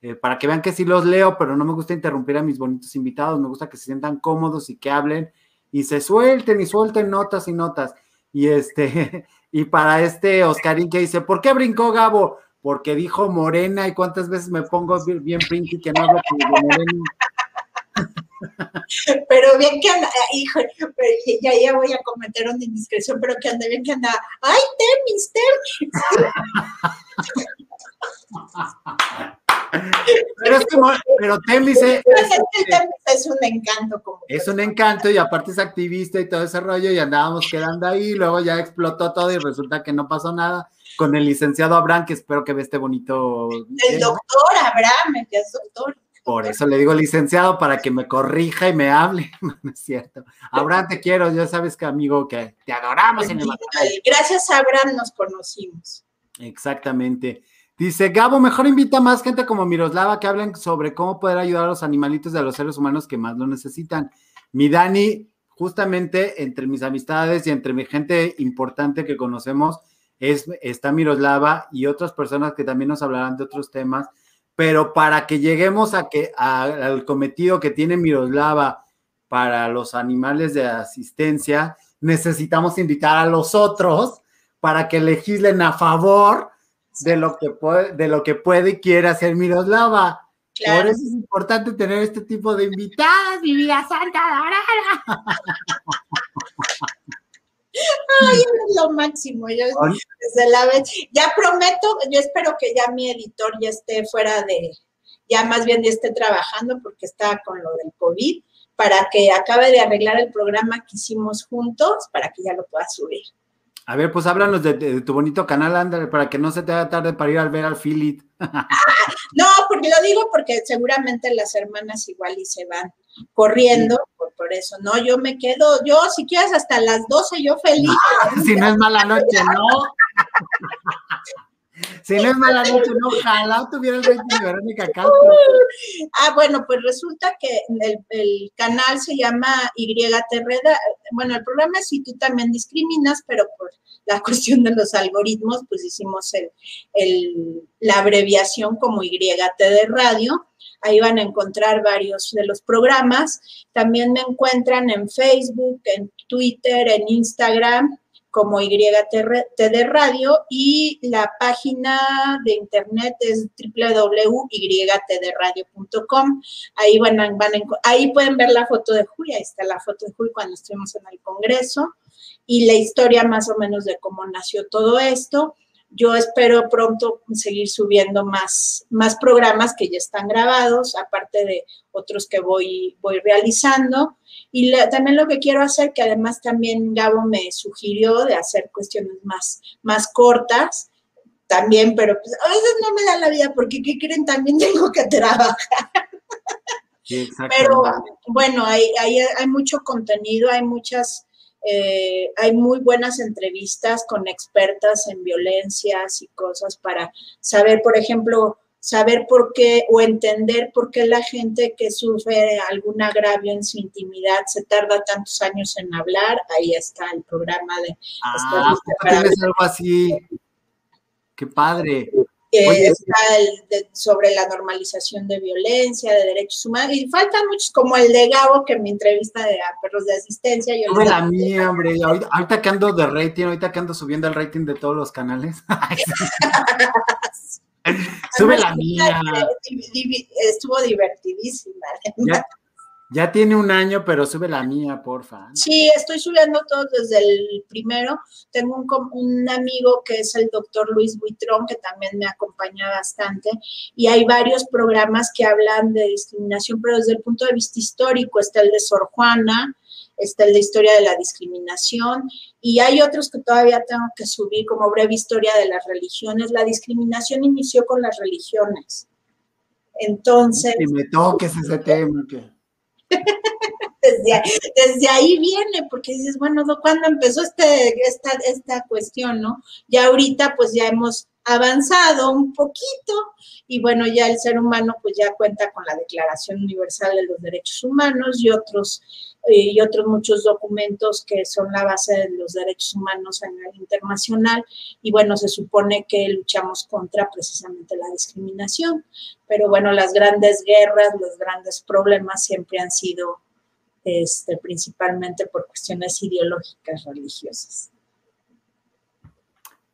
Eh, para que vean que sí los leo, pero no me gusta interrumpir a mis bonitos invitados, me gusta que se sientan cómodos y que hablen y se suelten y suelten notas y notas. Y este, *laughs* y para este Oscarín que dice, ¿por qué brincó Gabo? Porque dijo morena y cuántas veces me pongo bien pinky que no hablo morena. Pero bien que anda, hijo, ya, ya voy a cometer una indiscreción, pero que anda bien que anda, ¡ay, Temis, Temis! Pero, es pero Temis *laughs* es, es, un encanto. Como es un encanto y aparte es activista y todo ese rollo y andábamos quedando ahí, luego ya explotó todo y resulta que no pasó nada con el licenciado Abraham, que espero que ve este bonito. El doctor Abraham, que es doctor. Por eso le digo licenciado para que me corrija y me hable. *laughs* No, es cierto. Abraham, te quiero, ya sabes que amigo, que te adoramos en el Gracias a Abraham nos conocimos. Exactamente. Dice, Gabo, mejor invita a más gente como Miroslava que hablen sobre cómo poder ayudar a los animalitos y a los seres humanos que más lo necesitan. Mi Dani, justamente entre mis amistades y entre mi gente importante que conocemos, es, está Miroslava y otras personas que también nos hablarán de otros temas pero para que lleguemos a que al cometido que tiene Miroslava para los animales de asistencia, necesitamos invitar a los otros para que legislen a favor de lo que puede, de lo que puede y quiere hacer Miroslava. Por eso es importante tener este tipo de invitadas, mi vida santa dorada. Ay, es lo máximo. Yo desde la vez, ya prometo, yo espero que ya mi editor ya esté fuera de, ya más bien ya esté trabajando porque está con lo del COVID, para que acabe de arreglar el programa que hicimos juntos, para que ya lo pueda subir. A ver, pues háblanos de, tu bonito canal, André, para que no se te haga tarde para ir a ver al Philip. *laughs* no, porque lo digo porque seguramente las hermanas igual y se van corriendo, por, por, eso, no, yo me quedo, yo si quieres hasta las 12, yo feliz. *laughs* si no es mala noche, no. *laughs* Si no es mala noche, no, ojalá tuviera el rating de Verónica Castro. Ah, bueno, pues resulta que el, canal se llama YTR. Bueno, el problema es si tú también discriminas, pero por la cuestión de los algoritmos, pues hicimos el, la abreviación como YT de radio. Ahí van a encontrar varios de los programas. También me encuentran en Facebook, en Twitter, en Instagram como YTD Radio y la página de internet es www.ytdradio.com. Ahí, van, van ahí pueden ver la foto de Julia, ahí está la foto de Julia cuando estuvimos en el Congreso y la historia más o menos de cómo nació todo esto. Yo espero pronto seguir subiendo más, más programas que ya están grabados, aparte de otros que voy, voy realizando. Y también lo que quiero hacer, que además también Gabo me sugirió de hacer cuestiones más, más cortas, también, pero pues, a veces no me da la vida porque, ¿qué creen? También *laughs* tengo que trabajar. pero bueno, hay, hay, hay mucho contenido, hay muchas eh, hay muy buenas entrevistas con expertas en violencias y cosas para saber, por ejemplo, saber por qué o entender por qué la gente que sufre algún agravio en su intimidad se tarda tantos años en hablar. Ahí está el programa de... Ah, tienes algo así. Qué padre está el sobre la normalización de violencia, de derechos humanos, y faltan muchos, como el de Gabo, que en mi entrevista de a perros de asistencia. Yo la mía, hombre, ahorita, que ando de rating, ahorita que ando subiendo el rating de todos los canales. *laughs* *laughs* Sube la mía. Estuvo divertidísima. Ya tiene un año, pero sube la mía, porfa. Sí, estoy subiendo todo desde el primero. Tengo un, un, amigo que es el doctor Luis Buitrón, que también me acompaña bastante. Y hay varios programas que hablan de discriminación, pero desde el punto de vista histórico. Está el de Sor Juana, está el de Historia de la Discriminación. Y hay otros que todavía tengo que subir, como breve historia de las religiones. La discriminación inició con las religiones. Entonces. Y me toques ese tema. Que desde, ahí viene, porque dices, bueno, ¿cuándo empezó este, esta, esta cuestión, no? Ya ahorita pues ya hemos avanzado un poquito y bueno, ya el ser humano pues ya cuenta con la Declaración Universal de los Derechos Humanos y otros y otros muchos documentos que son la base de los derechos humanos a nivel internacional y bueno, se supone que luchamos contra precisamente la discriminación, pero bueno, las grandes guerras, los grandes problemas siempre han sido este, principalmente por cuestiones ideológicas religiosas.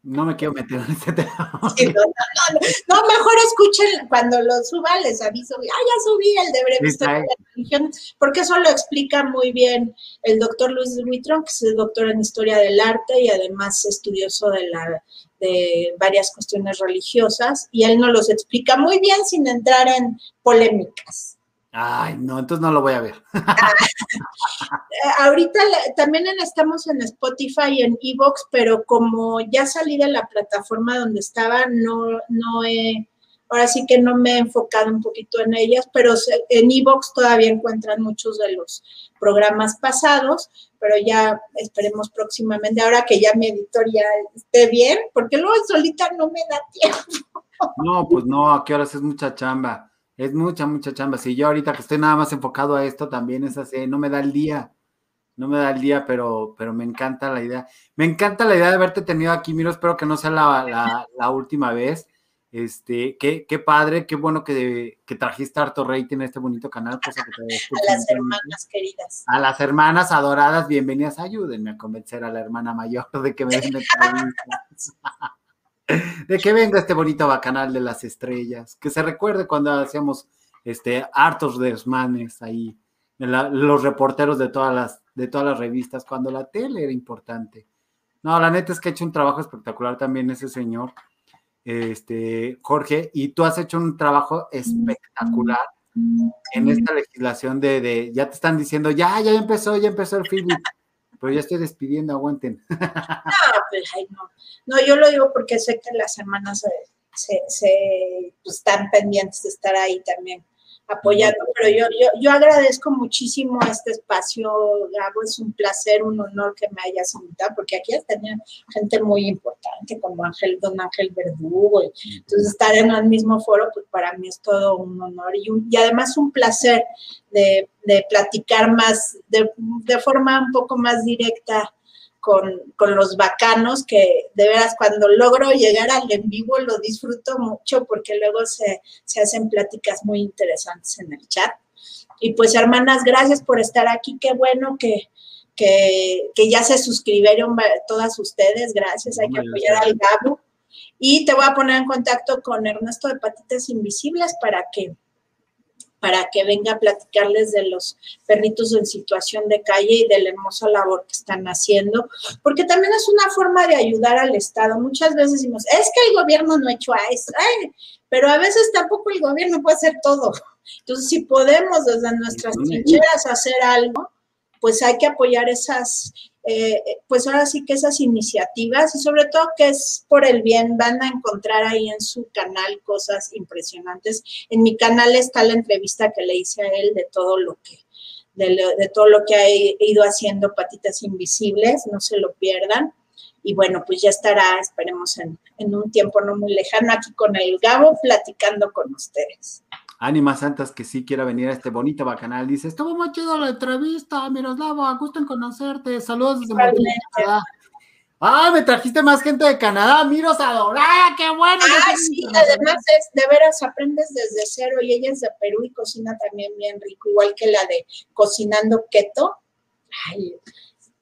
No me quiero meter en este *laughs* tema. no, mejor escuchen cuando lo suba, les aviso. Ah, ya subí el de breve historia de la religión, porque eso lo explica muy bien el doctor Luis Dumitron, que es doctor en historia del arte y además estudioso de, la, de varias cuestiones religiosas, y él nos los explica muy bien sin entrar en polémicas. Ay, no, entonces no lo voy a ver. *laughs* Ahorita también estamos en Spotify y en Evox, pero como ya salí de la plataforma donde estaba, no, no he, ahora sí que no me he enfocado un poquito en ellas, pero en Evox todavía encuentran muchos de los programas pasados, pero ya esperemos próximamente, ahora que ya mi editorial esté bien, porque luego solita no me da tiempo. No, pues no, a qué horas es mucha chamba. Es mucha, mucha chamba. Si yo ahorita que estoy nada más enfocado a esto, también es así, no me da el día. No me da el día, pero, pero me encanta la idea. Me encanta la idea de haberte tenido aquí, Miro. Espero que no sea la, última vez. Este, qué, qué padre, qué bueno que, que trajiste harto rating en este bonito canal. Cosa que te *laughs* a las hermanas queridas. A las hermanas adoradas, bienvenidas. Ayúdenme a convencer a la hermana mayor de que me *laughs* de que venga este bonito bacanal de las estrellas. Que se recuerde cuando hacíamos este, hartos desmanes ahí, los reporteros de todas las, de todas las revistas, cuando la tele era importante. No, la neta es que ha hecho un trabajo espectacular también ese señor este, Jorge, y tú has hecho un trabajo espectacular en esta legislación de, ya te están diciendo, ya, ya empezó, ya empezó el film, pero ya estoy despidiendo, aguanten. *laughs* No, pues, no. No, yo lo digo porque sé que las hermanas se, se, pues, están pendientes de estar ahí también apoyando, pero yo, yo, yo agradezco muchísimo este espacio, Gabo, es un placer, un honor que me hayas invitado, porque aquí has tenido gente muy importante como Ángel, don Ángel Verdugo, entonces estar en el mismo foro, pues para mí es todo un honor y, y además un placer de, de platicar más, de, de forma un poco más directa con, con, los bacanos, que de veras cuando logro llegar al en vivo lo disfruto mucho porque luego se, se hacen pláticas muy interesantes en el chat. Y pues hermanas, gracias por estar aquí, qué bueno que, que, que ya se suscribieron todas ustedes, gracias, hay que apoyar al Gabo. Y te voy a poner en contacto con Ernesto de Patitas Invisibles para que para que venga a platicarles de los perritos en situación de calle y de la hermosa labor que están haciendo, porque también es una forma de ayudar al Estado. Muchas veces decimos, es que el gobierno no ha hecho eso, pero a veces tampoco el gobierno puede hacer todo. Entonces, si podemos desde nuestras trincheras hacer algo, pues hay que apoyar esas, eh, pues ahora sí que esas iniciativas y sobre todo que es por el bien, van a encontrar ahí en su canal cosas impresionantes. En mi canal está la entrevista que le hice a él de todo lo que, de, todo lo que ha ido haciendo Patitas Invisibles, no se lo pierdan. Y bueno, pues ya estará, esperemos, en, en un tiempo no muy lejano aquí con el Gabo platicando con ustedes. Ánimas Santas que sí quiera venir a este bonito bacanal. Dice, estuvo muy chido la entrevista, Miroslava, gusto en conocerte. Saludos desde Canadá. Ah, me trajiste más gente de Canadá, Miros adorada, qué bueno. Ah, sí, además es, de veras aprendes desde cero y ella es de Perú y cocina también bien rico, igual que la de cocinando keto. Ay,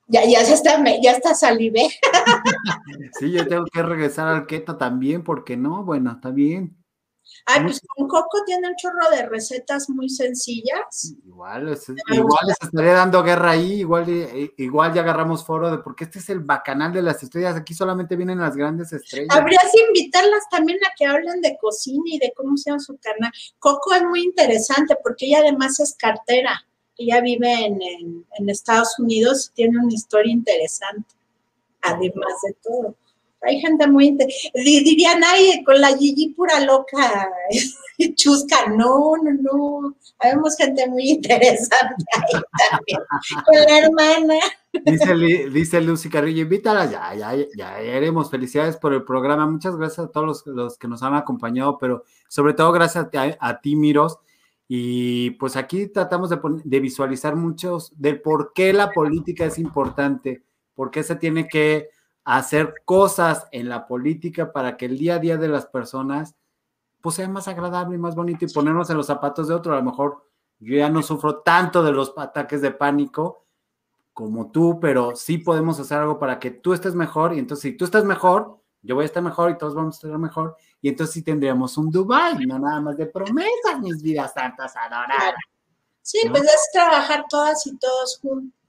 ya, ya está, ya está salivé. *laughs* sí, yo tengo que regresar al keto también, porque no, bueno, está bien. Ay, pues con Coco tiene un chorro de recetas muy sencillas. Igual, igual les estaría dando guerra ahí, igual, eh, igual ya agarramos foro de porque este es el bacanal de las estrellas, aquí solamente vienen las grandes estrellas. Habrías que invitarlas también a que hablen de cocina y de cómo sea su canal. Coco es muy interesante porque ella además es cartera, ella vive en, en Estados Unidos y tiene una historia interesante, además de todo hay gente muy, dirían, ay, con la Gigi pura loca, *laughs* chusca, no, no, no, habemos gente muy interesante ahí también, con la hermana. Dice, dice Lucy Carrillo, invítala, ya, ya, ya haremos, felicidades por el programa, muchas gracias a todos los, que nos han acompañado, pero sobre todo gracias a, ti, Miros, y pues aquí tratamos de, de visualizar muchos del por qué la política es importante, por qué se tiene que hacer cosas en la política para que el día a día de las personas pues sea más agradable y más bonito y ponernos en los zapatos de otro. A lo mejor yo ya no sufro tanto de los ataques de pánico como tú, pero sí podemos hacer algo para que tú estés mejor. Y entonces si tú estás mejor, yo voy a estar mejor y todos vamos a estar mejor. Y entonces sí tendríamos un Dubai, no nada más de promesas, mis vidas santas adoradas. Sí, pues es trabajar todas y todos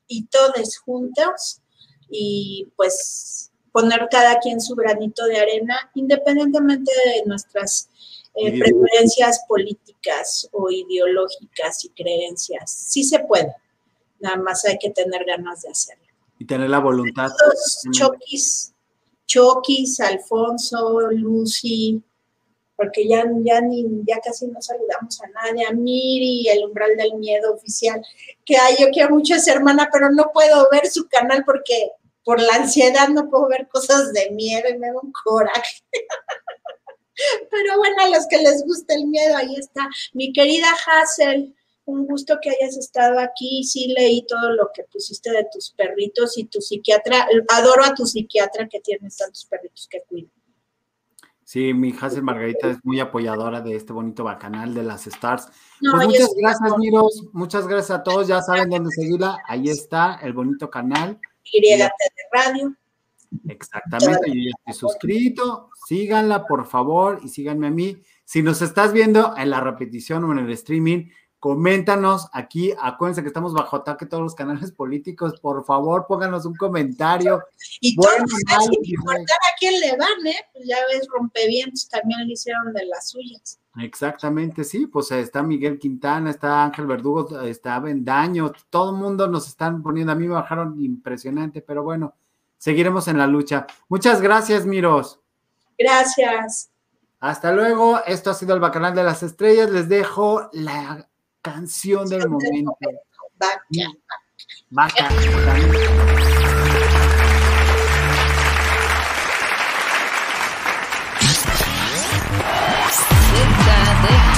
y todos juntos. Y pues poner cada quien su granito de arena, independientemente de nuestras eh, preferencias políticas o ideológicas y creencias. Sí se puede, nada más hay que tener ganas de hacerlo. Y tener la voluntad. Choquis, Choquis, Alfonso, Lucy, porque ya, ya, ni, ya casi no saludamos a nadie, a Miri, el umbral del miedo oficial, que ay, yo quiero mucho a esa hermana, pero no puedo ver su canal porque por la ansiedad no puedo ver cosas de miedo y me da un coraje. Pero bueno, a los que les gusta el miedo, ahí está. Mi querida Hazel, un gusto que hayas estado aquí. Sí leí todo lo que pusiste de tus perritos y tu psiquiatra. Adoro a tu psiquiatra que tienes tantos perritos que cuida. Sí, mi Hazel Margarita es muy apoyadora de este bonito bacanal de las Stars. pues muchas gracias, Miros. Muchas gracias a todos. Ya saben dónde seguirla. Ahí está el bonito canal. De Radio. Exactamente. Yo ya estoy suscrito. Síganla, por favor, y síganme a mí. Si nos estás viendo en la repetición o en el streaming, Coméntanos aquí, acuérdense que estamos bajo ataque todos los canales políticos, por favor pónganos un comentario. Y bueno, todos, sin importar a quién le van, ¿eh? Pues ya ves, rompevientos también le hicieron de las suyas. Exactamente, sí, pues está Miguel Quintana, está Ángel Verdugo, está Bendaño, todo el mundo nos están poniendo, a mí me bajaron impresionante, pero bueno, seguiremos en la lucha. Muchas gracias, Miros. Gracias. Hasta luego, esto ha sido el Bacanal de las Estrellas, les dejo la canción del momento. Vaca. Vaca.